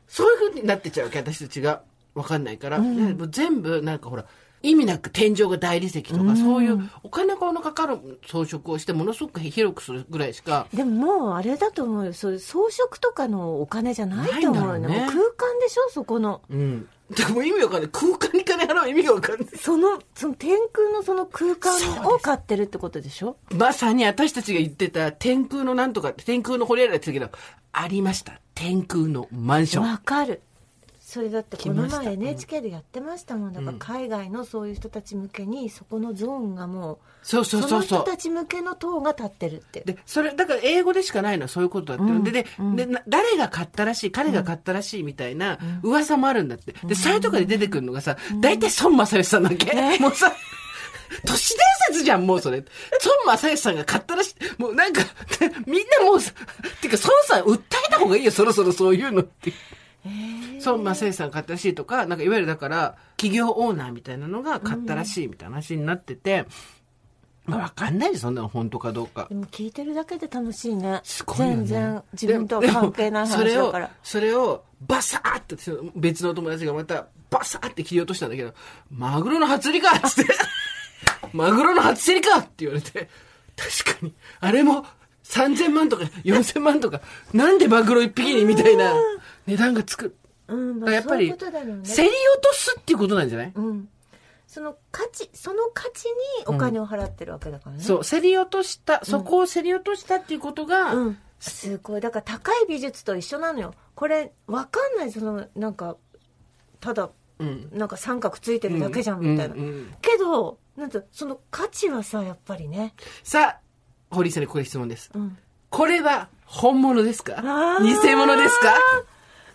そういう風になってっちゃうわけ、私たちが。わかんないから。ねもう全部、なんかほら、意味なく天井が大理石とか、そういうお金のかかる装飾をして、ものすごく広くするぐらいしか、でももうあれだと思うよ。そういう装飾とかのお金じゃないと思うよね。ね空間でしょそこの。うん。でも意味わかんない。空間に金払う意味がわかんない。その、その天空のその空間を買ってるってことでしょ？まさに私たちが言ってた天空のなんとか天空のホリエラって言ったけど、ありました。天空のマンション。わかる。それだってこの前 NHK でやってましたもん。だからうん。海外のそういう人たち向けにそこのゾーンがもそうそうそのそう。そう。人たち向けの塔が立ってるってで、それ、だから英語でしかないのはそういうことだって。うん。で、で、でな誰が買ったらしい、彼が買ったらしいみたいな噂もあるんだって。で、サイトとかで出てくるのがさ、大体孫正義さんだっけ、もうさ、都市伝説じゃん、もうそれ。孫正義さんが買ったらしい。もうなんか、みんなもうさ、てか、孫さん訴えた方がいいよ、そろそろそういうのって。孫正義さんが買ったらしいとか、なんかいわゆるだから、企業オーナーみたいなのが買ったらしいみたいな話になってて、まあわかんないでそんなの本当かどうか。で。も聞いてるだけで楽しいね。すごいよね。全然自分とは関係ない話だから。それを、それをバサーって、別の友達がまたバサーって切り落としたんだけど、マグロの初競りかっつって、マグロの初競りかって言われて、確かに、あれも3000万とか4000万とか、なんでマグロ一匹にみたいな値段がつく。うんまあやっぱり、競り落とすっていうことなんじゃない、うん。その価値その価値にお金を払ってるわけだからね、そう、競り落とした、そこを競り落としたっていうことが、うん、すごい。だから高い美術と一緒なのよ。これわかんない。そのなんかただうん。なんか三角ついてるだけじゃんみたいな、うんうんうん。けどなんとその価値はさやっぱりね、さあ、堀井さんにここで質問です。うん、これは本物ですか？あー。偽物ですか？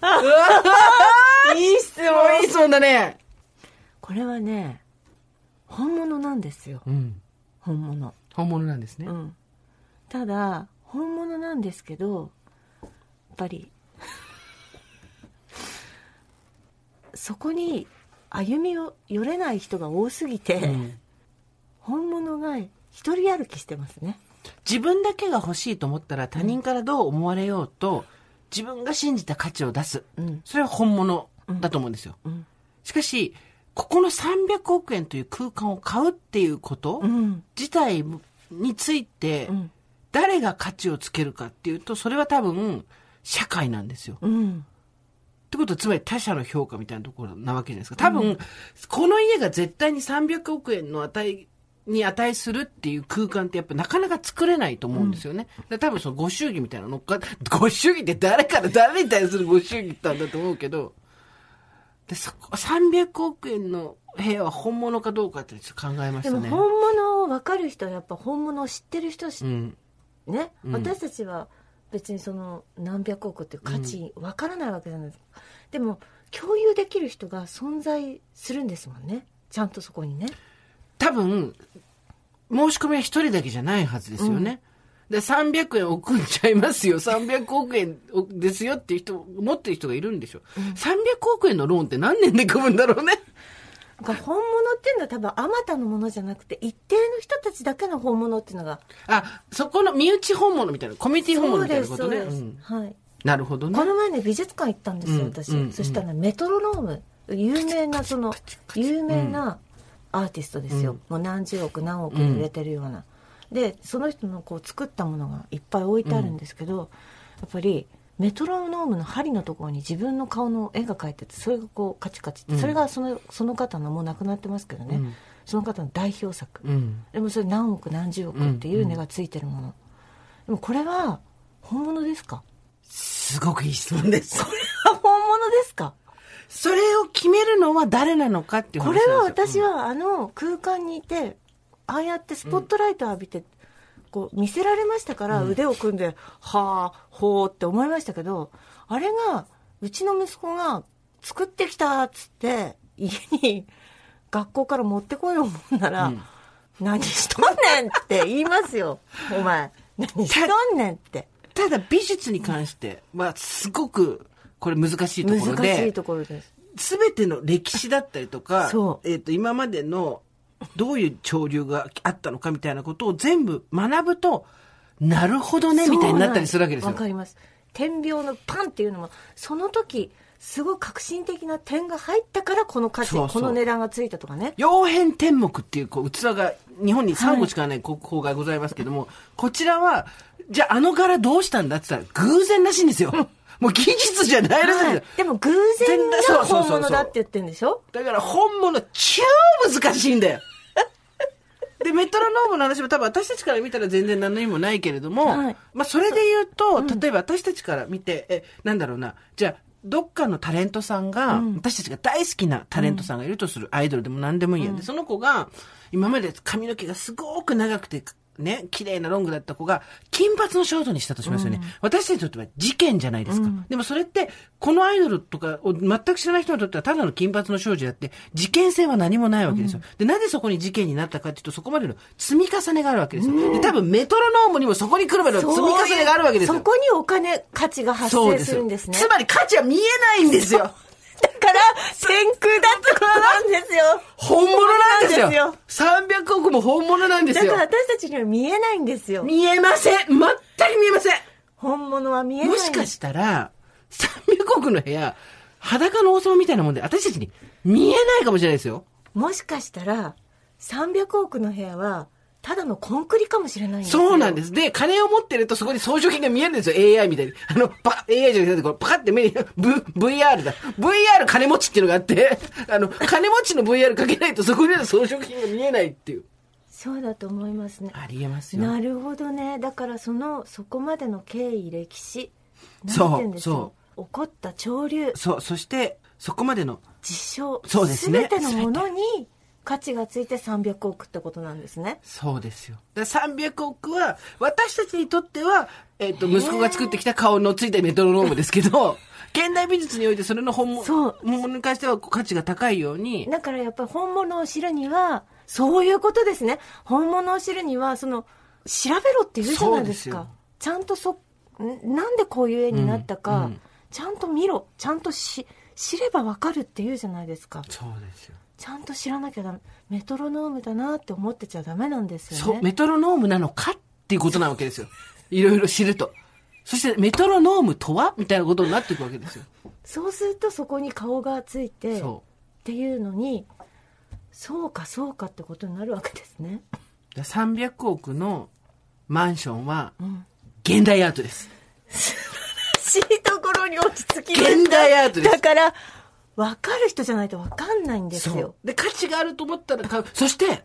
うわいい質ーもういいそうだね。これはね本物なんですよ。うん。本物。本物なんですね。うん。ただ本物なんですけどやっぱりそこに歩みを寄れない人が多すぎて、うん。本物が一人歩きしてますね自分だけが欲しいと思ったら他人からどう思われようと、自分が信じた価値を出す。うんそれは本物だと思うんですよ。うんしかし、ここの300億円という空間を買うっていうことうん自体についてう、ん誰が価値をつけるかっていうと、それは多分、社会なんですよ。うんってことは、つまり他者の評価みたいなところなわけじゃないですか。多分、この家が絶対に300億円の値に値するっていう空間ってやっぱなかなか作れないと思うんですよね。で多分そのご祝儀みたいなの乗っか ご祝儀って誰から誰に対するご祝儀ってんだと思うけど、で、そこ、300億円の部屋は本物かどうかってちょっと考えましたね。でも本物を分かる人はやっぱ本物を知ってる人し、うん。ね、うん私たちは別にその何百億っていう価値分からないわけじゃないですか、でも共有できる人が存在するんですもんねちゃんとそこにね多分、申し込みは一人だけじゃないはずですよね。で、300円置くんちゃいますよ。300億円ですよっていう人、持ってる人がいるんでしょ。300億円のローンって何年で組むんだろうね。本物っていうのは多分あまたのものじゃなくて一定の人たちだけの本物っていうのがあ、そこの身内本物みたいな、コミュニティ本物みたいなことね。はいなるほどねこ。の前ね美術館行ったんですよ、うん私、うんそしたらメトロノーム有名なその有名なアーティストですよ、もう何十億何億で売れてるような、でその人のこう作ったものがいっぱい置いてあるんですけど、やっぱりメトロノームの針のところに自分の顔の絵が描いててそれがこうカチカチって、それがそのその方のもう亡くなってますけどね、うん。その方の代表作、うん。でもそれ何億何十億っていう値がついてるもの、でもこれは本物ですか？すごくいい質問です。あ本物ですか？それを決めるのは誰なのかっていう話これは私はあの空間にいてああやってスポットライト浴びてこう見せられましたから腕を組んで、はあほうって思いましたけどあれがうちの息子が作ってきたっつって家に学校から持ってこようもんなら、うん。何しとんねんって言いますよ。お前。何しとんねんって。ただ美術に関してはすごくこれ難しいところで。難しいところですすべての歴史だったりとか、えっ、と、今までのどういう潮流があったのかみたいなことを全部学ぶと、なるほどね、みたいになったりするわけですよわ。かります点描のパンっていうのもその時すごい革新的な点が入ったからこの価値そうそうこの値段がついたとかね曜変天目っていうこう器が日本に3個しかない国宝がございますけども、こちらは、じゃああの柄どうしたんだって言ったら偶然らしいんですよ。もう技術じゃないらしいんはい。ですよ。でも偶然が本物だって言ってるんでしょ？だから本物超難しいんだよ。で、メトロノームの話も多分私たちから見たら全然何の意味もないけれども、はい。まあそれで言うと、例えば私たちから見て、え、なんだろうな、じゃあ、どっかのタレントさんが、うん。私たちが大好きなタレントさんがいるとする、アイドルでも何でもいいや、で、その子が、今まで髪の毛がすごく長くて、ね、綺麗なロングだった子が、金髪のショートにしたとしますよね。私たちにとっては事件じゃないですか。でもそれって、このアイドルとかを全く知らない人にとっては、ただの金髪の少女であって、事件性は何もないわけですよ。で、なぜそこに事件になったかっていうと、そこまでの積み重ねがあるわけですよ。で、多分メトロノームにもそこに来るまでの積み重ねがあるわけですよ。そこにお金、価値が発生するんですね。つまり価値は見えないんですよ。だから、天空だってことなんですよ。本物なんですよ。そうなんで300億も本物なんですよだから。私たちには見えないんですよ。見えません全く見えません本物は見えない。もしかしたら、300億の部屋、裸の王様みたいなもんで、私たちに見えないかもしれないですよ。もしかしたら、300億の部屋は、ただのコンクリかもしれない。そうなんです。で、金を持ってるとそこに装飾品が見えるんですよ。AI みたいに。あの、パ、AI じゃなくて、こうパカって目に、v、VR だ。VR 金持ちっていうのがあって、あの、金持ちの VR かけないとそこにある装飾品が見えないっていう。そうだと思いますね。ありえますよ。なるほどね。だからその、そこまでの経緯、歴史。そうなんて言うんですかそ起こった潮流、そう、そして、そこまでの、事象、そうですね全てのものに価値がついて300億ってことなんですね。そうですよ。だから300億は、私たちにとっては、えっ、と、息子が作ってきた顔のついたメトロノームですけど、現代美術においてそれの本物そう物に関しては価値が高いように、だからやっぱり本物を知るには、そういうことですね。本物を知るには、その、調べろって言うじゃないですか。すよちゃんとそ、んなんでこういう絵になったか、うんうんちゃんと見ろ。ちゃんとし、知ればわかるって言うじゃないですか。そうですよ。ちゃんと知らなきゃダメ。メトロノームだなって思ってちゃダメなんですよね。そう、メトロノームなのかっていうことなわけですよ。いろいろ知ると。そして、メトロノームとはみたいなことになっていくわけですよ。そうするとそこに顔がついて、っそていうのに、そうかそうかってことになるわけですね。う。だから300億のマンションは、ん現代アートです。しいところに落ち着きました現代アートですだから、分かる人じゃないと分かんないんですよ。で、価値があると思ったら買う。そして、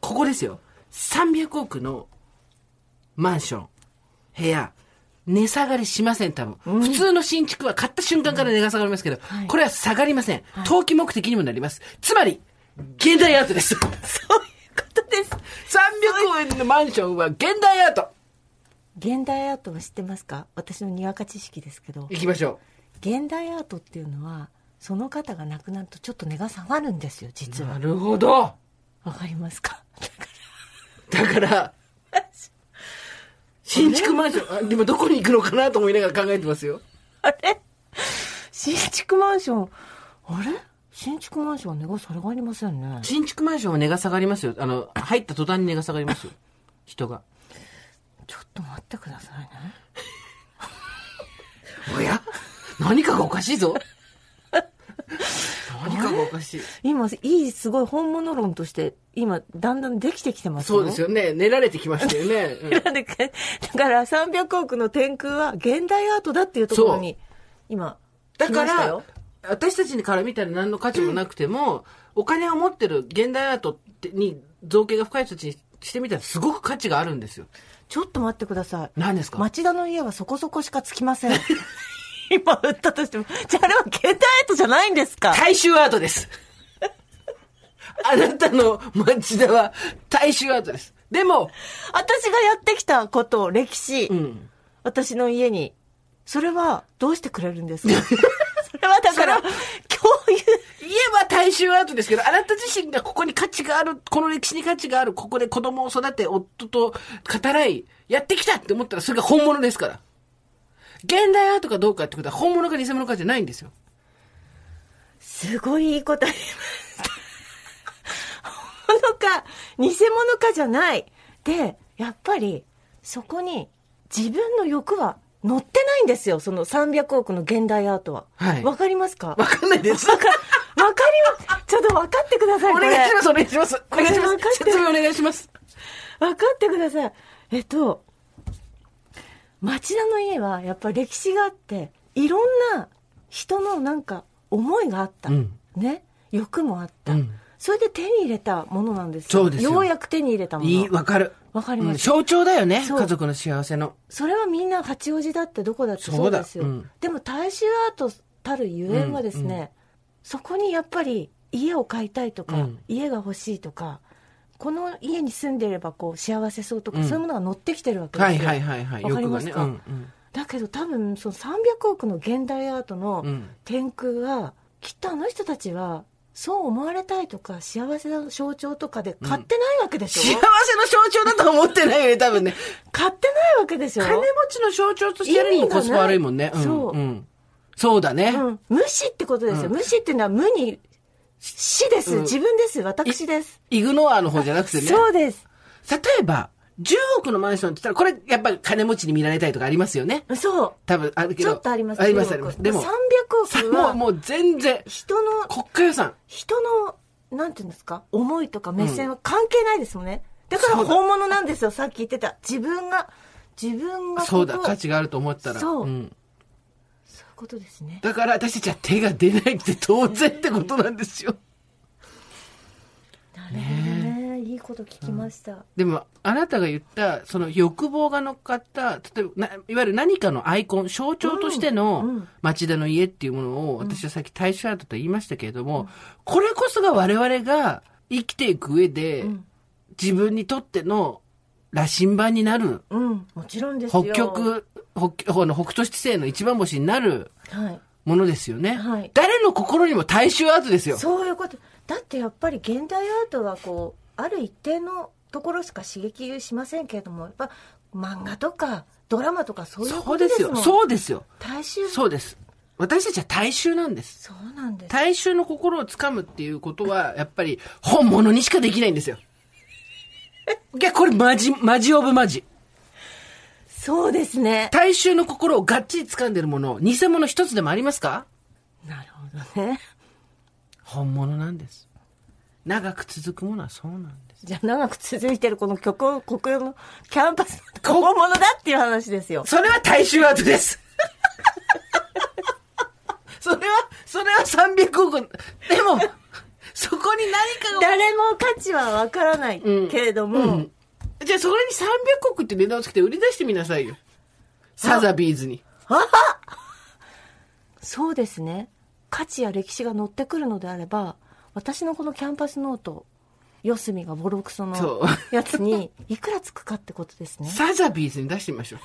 ここですよ。300億のマンション、部屋、値下がりしません、多分。普通の新築は買った瞬間から値が下がりますけど、はいこれは下がりません。投機目的にもなります。つまり、現代アートです。そういうことです。300億円のマンションは現代アート。現代アートは知ってますか？私のにわか知識ですけど、行きましょ現代アートっていうのは、その方が亡くなるとちょっと値が下がるんですよ、う。実は。なるほど。わかりますか？だから、新築マンション、あでもどこに行くのかなと思いながら考えてますよ。あれ？新築マンション、あれ？新築マンションは値が下がりませんね。新築マンションは値が下がりますよ。あの、入った途端に値が下がりますよ。人が。ちょっと待ってくださいね。おや？何かがおかしいぞ。何かがおかしい。今、いい、すごい本物論として、今、だんだんできてきてますよ。そうですよね。練られてきましたよね。うんだから300億の天空は現代アートだっていうところに、今、だから来ましたよ、私たちから見たら何の価値もなくても、お金を持ってる現代アートに造形が深い人たちにしてみたらすごく価値があるんですよ。ちょっと待ってください。何ですか？町田の家はそこそこしかつきません。今売ったとしても。じゃああれは現代アートじゃないんですか？大衆アートです。あなたの町田は大衆アートです。でも、私がやってきたこと、歴史、うん。私の家に、それはどうしてくれるんですか？それはだから、共有。家は大衆アートですけど、あなた自身がここに価値がある、この歴史に価値がある、ここで子供を育て、夫と語らい、やってきたって思ったらそれが本物ですから。現代アートかどうかってことは本物か偽物かじゃないんですよ。すごいいいこと言いました。本物か、偽物かじゃない。で、やっぱり、そこに自分の欲は乗ってないんですよ。その300億の現代アートは。はいわかりますか？わかんないです。わか、わかります。ちょっと分かってください、お。願いします、お願いします。お願いします説明お願いします。分かってください。えっと、町田の家はやっぱり歴史があって、いろんな人のなんか思いがあった。うんね。欲もあった、うんそれで手に入れたものなんですそうですようやく手に入れたもの。いい、わかる。わかりますうん象徴だよね。家族の幸せの。それはみんな八王子だってどこだってそうですよ。でも大衆アートたるゆえんはですね、そこにやっぱり家を買いたいとか、うん家が欲しいとかこの家に住んでいればこう幸せそうとか、うん。そういうものが乗ってきてるわけですよ、はいはいはいはい。わかりますか？欲がね。うんだけど多分その300億の現代アートのうん。うん天空はきっとあの人たちはそう思われたいとか幸せの象徴とかで買ってないわけでしょ、幸せの象徴だとは思ってないよね、多分ね。買ってないわけでしょ？金持ちの象徴としてやるにもコスパ悪いもんね。意味がない。そううん。そうだね。うん、無視ってことですよ、うん。無視っていうのは無に死です、うん。自分です。私です、イグノアの方じゃなくてね。そうです。例えば、10億のマンションって言ったら、これやっぱり金持ちに見られたいとかありますよね。そう。多分あるけど。ちょっとあります。ありますあ10億ります。でも、300さ億は。もうもう全然、人の国家予算。人のなんていうんですか？思いとか目線は関係ないですもんね、だから本物なんですよ。さっき言ってた。自分が自分がそうだ、価値があると思ったら。そう。うん。そういうことですね。だから私たちは手が出ないって当然ってことなんですよ。なるほどね。いいこと聞きました、でも、あなたが言った、その欲望が乗っかった、例えばな、いわゆる何かのアイコン、象徴としてうん。うのん。町田の家っていうものを、私はさっき大衆アートと言いましたけれども、これこそが我々が生きていく上で、うん。自分にとっての羅針盤になる、うん、もちろんですよ北極、北ほの北斗七星の一番星になるはいものですよね。はい誰の心にも大衆アートですよ。そういうことだってやっぱり現代アートはこうある一定のところしか刺激しませんけれどもやっぱ漫画とかドラマとかそういうそこうですよ。とですもんそうですよ。大衆そうです。私たちは大衆なんです。そうなんです大衆の心をつかむっていうことは、やっぱり本物にしかできないんですよ。いや、これマジ、マジオブマジ。そうですね大衆の心をがっちり掴んでるもの、偽物一つでもありますか？なるほどね本物なんです。長く続くものはそうなんです。じゃあ長く続いてるこの曲を国用のキャンパスの本物だっていう話ですよそれは大衆アートです。それは、それは300億。でも、そこに何かが誰も価値はわからないうん。けれども、うん。じゃあそれに300億って値段をつけて売り出してみなさいよ。サザビーズに。そうですね。価値や歴史が乗ってくるのであれば私のこのキャンパスノート四隅がボロクソのやつにいくらつくかってことですね。サザビーズに出してみましょ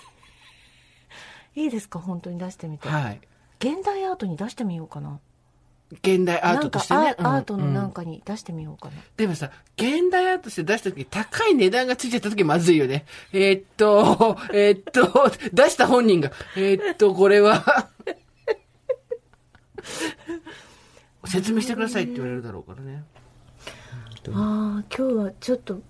いいですか？本当に出してみう。て、はい。現代アートに出してみようかな現代アートとしてね。アートのうんなんかに出してみようかな、でもさ、現代アートとして出した時高い値段がついちゃった時まずいよね。えーっと、えーっと、出した本人が、えーっと、これは、説明してくださいって言われるだろうからね。ああ今日はちょっと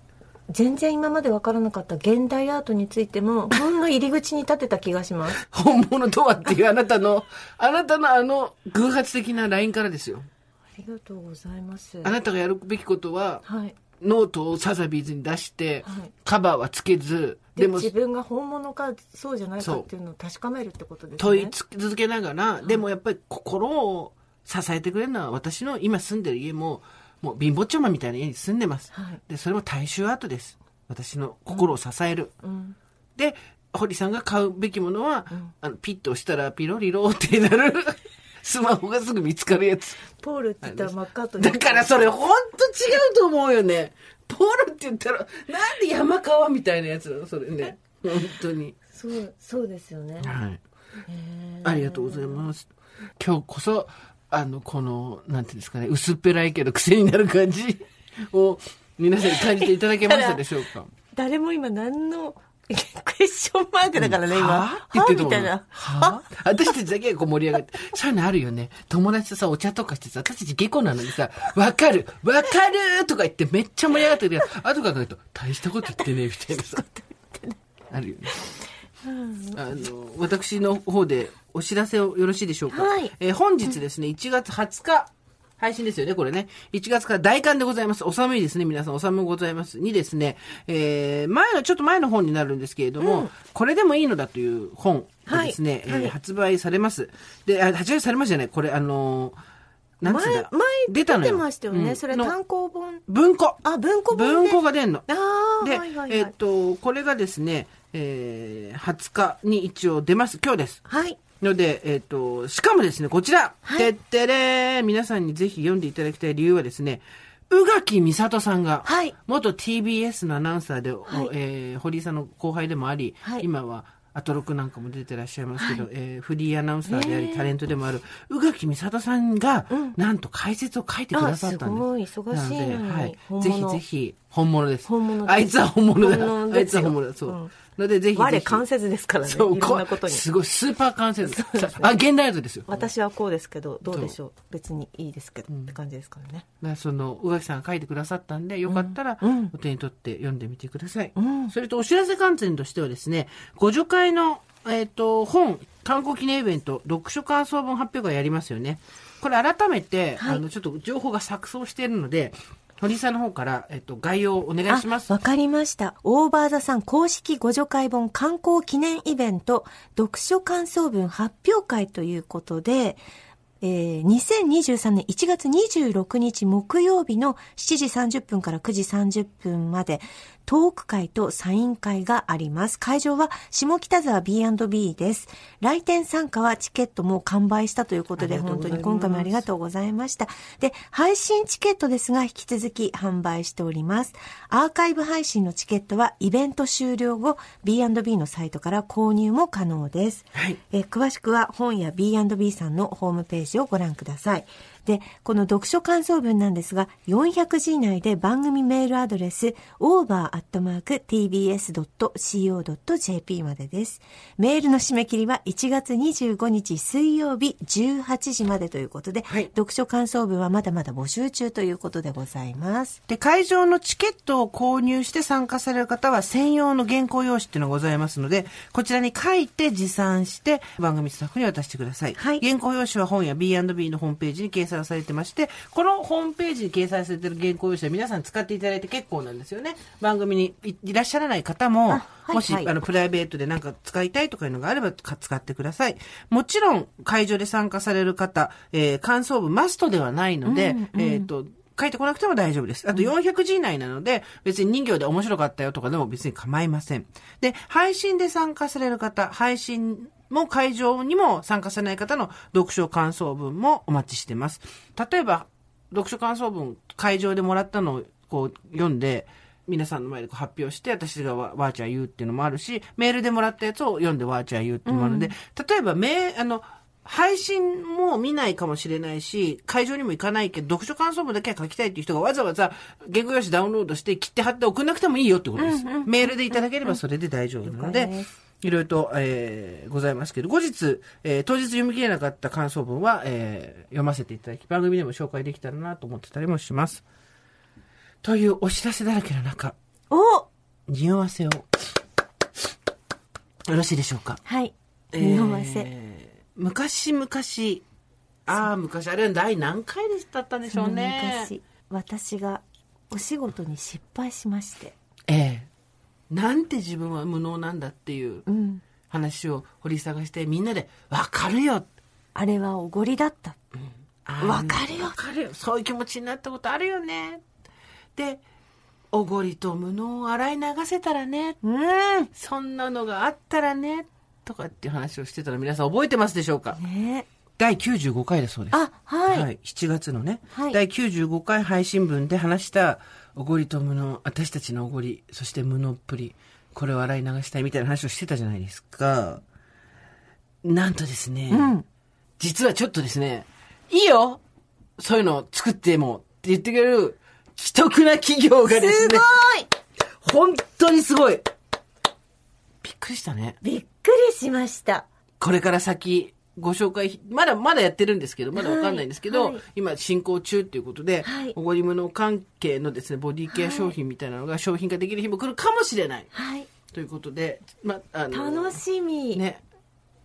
全然今まで分からなかった現代アートについてもほんの入り口に立てた気がします。本物とはっていうあなたの、あなたのあの偶発的な LINE からですよ。ありがとうございます。あなたがやるべきことは、はい。ノートをサザビーズに出して、はい。カバーはつけず、でもで自分が本物かそうじゃないかっていうのを確かめるってことですね。問い続けながら、でもやっぱり心を支えてくれるのは私の今住んでる家も、もうびんぼっちゃまみたいな家に住んでます。はいで、それも大衆アートです。私の心を支える。うんで、堀さんが買うべきものは、んあのピッと押したらピロリロってなる、スマホがすぐ見つかるやつ。ポールって言ったらマッカートニーだからそれほんと違うと思うよね。ポールって言ったら、なんで山川みたいなやつなの？それね。本当に。そうそうですよねはい。ありがとうございます。今日こそ、あの、この、なんていうんですかね、薄っぺらいけど癖になる感じ を皆さんに感じていただけましたでしょうか？誰も今何のクエスチョンマークだからね、今。はぁって言ってたいな。はぁ私たちだけがこう盛り上がって。そういうのあるよね。友達とさ、お茶とかしてさ、私たち下戸なのにさ、わかるわかるとか言ってめっちゃ盛り上がってるけど、後から考えると、大したこと言ってねえみたいなさ。あるよね。あの、私の方でお知らせをよろしいでしょうか。はいえー本日ですね、1月20日、配信ですよね、これね。1月から大寒でございます。お寒いですね、皆さん。お寒いございます。にですね、えー前の、ちょっと前の本になるんですけれども、これでもいいのだという本がですね、はいはいえー発売されます。で、あ発売されますじゃない、これ、あのーなんつうんだ、前前出たのよ。出てましたよね。うんそれの単行本？文庫。あ、文庫本、ね。文庫が出んの。ああ、で、はいはいはい。えっと、これがですね、えー、20日に一応出ます。今日です。はい。ので、えっ、と、しかもですね、こちら、てってれー皆さんにぜひ読んでいただきたい理由はですね、宇垣美里さんが、はい元 TBS のアナウンサーで、おはいえー堀井さんの後輩でもあり、はい今は、アトロクなんかも出てらっしゃいますけど、えーフリーアナウンサーであり、タレントでもある、宇垣美里さんが、なんと解説を書いてくださったんです。あすごい忙しいのになで、はい本。ぜ物ひぜひ、本物です。本物ですあいつは本物だ。本物あいつは本物だ。そう。うんので、ぜひ。我関節ですからね。そう、いろんなことに。すごい、スーパー関節。あ、現代アートですよ。私はこうですけど、どうでしょう？別にいいですけど、って感じですからね。だからその、宇垣さんが書いてくださったんで、よかったら、お手に取って読んでみてください。それと、お知らせ観点としてはですね、ご助会の、えっ、と、本、観光記念イベント、読書感想文発表会やりますよね。これ改めて、あの、ちょっと情報が錯綜しているので、堀井さんの方から、えっ、と、概要をお願いします。わかりました。オーバーザさん公式ご助会本観光記念イベント、読書感想文発表会ということで、えー2023年1月26日木曜日の7時30分から9時30分まで、トーク会とサイン会があります。会場は下北沢 B&B です。来店参加はチケットも完売したということで、本当に今回もありがとうございました。で、配信チケットですが、引き続き販売しております。アーカイブ配信のチケットは、イベント終了後、B&B のサイトから購入も可能です。はいえー詳しくは本や B&B さんのホームページをご覧ください。で、この読書感想文なんですが、400字以内で番組メールアドレス、over.tbs.co.jp までです。メールの締め切りは1月25日水曜日18時までということで、はい読書感想文はまだまだ募集中ということでございます。で、会場のチケットを購入して参加される方は専用の原稿用紙っていうのがございますので、こちらに書いて持参して番組スタッフに渡してください。はい原稿用紙は本や B&B のホームページに掲載されてまして、このホームページに掲載されている原稿用紙は皆さん使っていただいて結構なんですよね。番組にいいらっしゃらない方も、あはいもし、はいあの、プライベートでなんか使いたいとかいうのがあればか使ってください。もちろん、会場で参加される方、えー感想文マストではないので、えっ、と、書いてこなくても大丈夫です。あと400字以内なので、別に人形で面白かったよとかでも別に構いません。で、配信で参加される方、配信も会場にも参加されない方の読書感想文もお待ちしてます。例えば、読書感想文会場でもらったのをこう読んで、皆さんの前でこう発表して、私がわわーちゃん言うっていうのもあるし、メールでもらったやつを読んでわーちゃん言うっていうのもあるので、例えば、め、あの、配信も見ないかもしれないし、会場にも行かないけど、読書感想文だけは書きたいっていう人がわざわざ原稿用紙ダウンロードして切って貼って送んなくてもいいよってことです。メールでいただければそれで大丈夫なので、了解ですいろいろと、えーございますけど、後日、えー当日読み切れなかった感想文は、えー読ませていただき、番組でも紹介できたらなと思ってたりもします。というお知らせだらけの中、お匂わせを、よろしいでしょうか？はい。えー匂わせ。昔々、ああ、昔、あれは第何回でだったんでしょうね。昔、私がお仕事に失敗しまして。ええなんて自分は無能なんだっていううん。話を掘り探して、みんなで、わかるよあれはおごりだった。あーわかるよわかるよ。そういう気持ちになったことあるよね。で、おごりと無能を洗い流せたらね。うん。そんなのがあったらね。とかっていう話をしてたの皆さん覚えてますでしょうか？ね第95回だそうです。あ、はい。7月のね、はい第95回配信分で話した、おごりと無能、私たちのおごり、そして無能っぷり、これを洗い流したいみたいな話をしてたじゃないですか。なんとですね、うん。実はちょっとですね、いいよそういうの作ってもって言ってくれる、既得な企業がですね、本当にすごいびっくりしたね。びっくりしました。これから先、ご紹介、まだまだやってるんですけど、まだわかんないんですけど、はいはい今進行中っていうことで、はいおごり物関係のですね、ボディケア商品みたいなのが商品化できる日も来るかもしれない。はい。ということで、ま、あの、楽しみ。ね、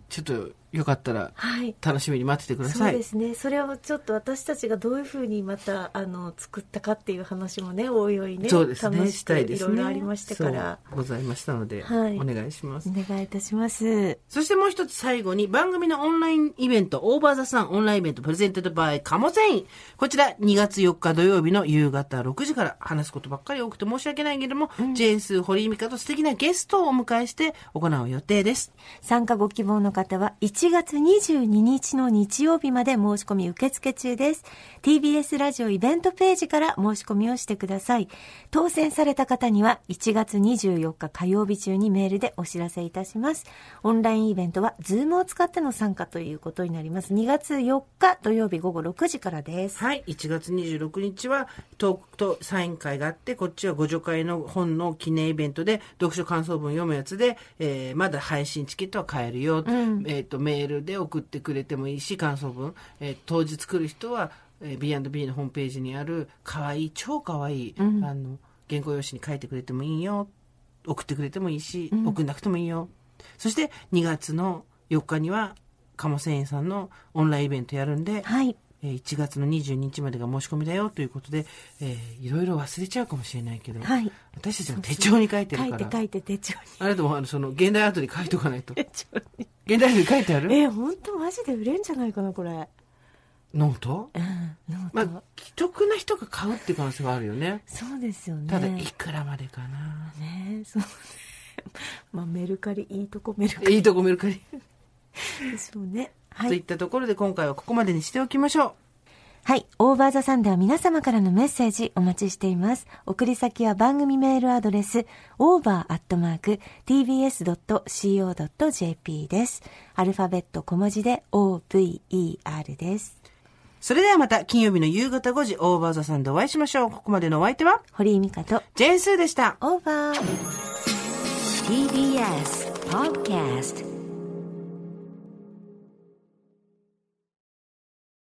ちょっとよかったら、はい。楽しみに待っててくだそさい。うですね。それをちょっと私たちがどういうふうにまた、あの、作ったかっていう話もね、おいおいね。そうですね。楽ししたいですね。いろいろありましたから。そうございましたので、はいお願いしますお。願いいたします。そしてもう一つ最後に番組のオンラインイベント、オーバーザさんオンラインイベントプレゼンテッドバイカモ繊維。こちら2月4日土曜日の夕方6時から話すことばっかり多くて申し訳ないけれども、ジェーンス堀井美香と素敵なゲストをお迎えして行う予定です。参加ご希望の方は1 1月22日の日曜日まで申し込み受付中です。TBS ラジオイベントページから申し込みをしてください。当選された方には1月24日火曜日中にメールでお知らせいたします。オンラインイベントは Zoom を使っての参加ということになります。2月4日土曜日午後6時からです。はい、1月26日はトークとサイン会があって、こっちはご助会の本の記念イベントで、読書感想文読むやつで、えーまだ配信チケットは買えるよ。えっ、と、メールで送ってくれてもいいし、感想文。えー当日来る人は、えー、B&B のホームページにある、かわいい、超かわいい、あの、原稿用紙に書いてくれてもいいよ。送ってくれてもいいし、送んなくてもいいよ。そして、2月の4日には、鴨仙園さんのオンラインイベントやるんで、はい。えー1月の22日までが申し込みだよということで、えーいろいろ忘れちゃうかもしれないけど、はい私たちも手帳に書いてるから書いて書いて手帳に。あれでもあのその現代アートに書いとかないと 手帳に。現代アートに書いてある？えー、ほんとマジで売れんじゃないかな、これ。ノート？うん。ノートまあ既特な人が買うっていう可能性はあるよねそうですよね。ただいくらまでかな、ねそうね。まあ、メルカリ、いいとこメルカリいいとこメルカリ、でしょうね。はい。といったところで今回はここまでにしておきましょうはい。 OVER THE SUN では皆様からのメッセージお待ちしています。送り先は番組メールアドレス、over.tbs.co.jp です。アルファベット小文字で over です。それではまた金曜日の夕方5時オーバーザさんでお会いしましょうここまでのお相手は？堀井美香とジェーンスーでしたオーバー。TBS Podcast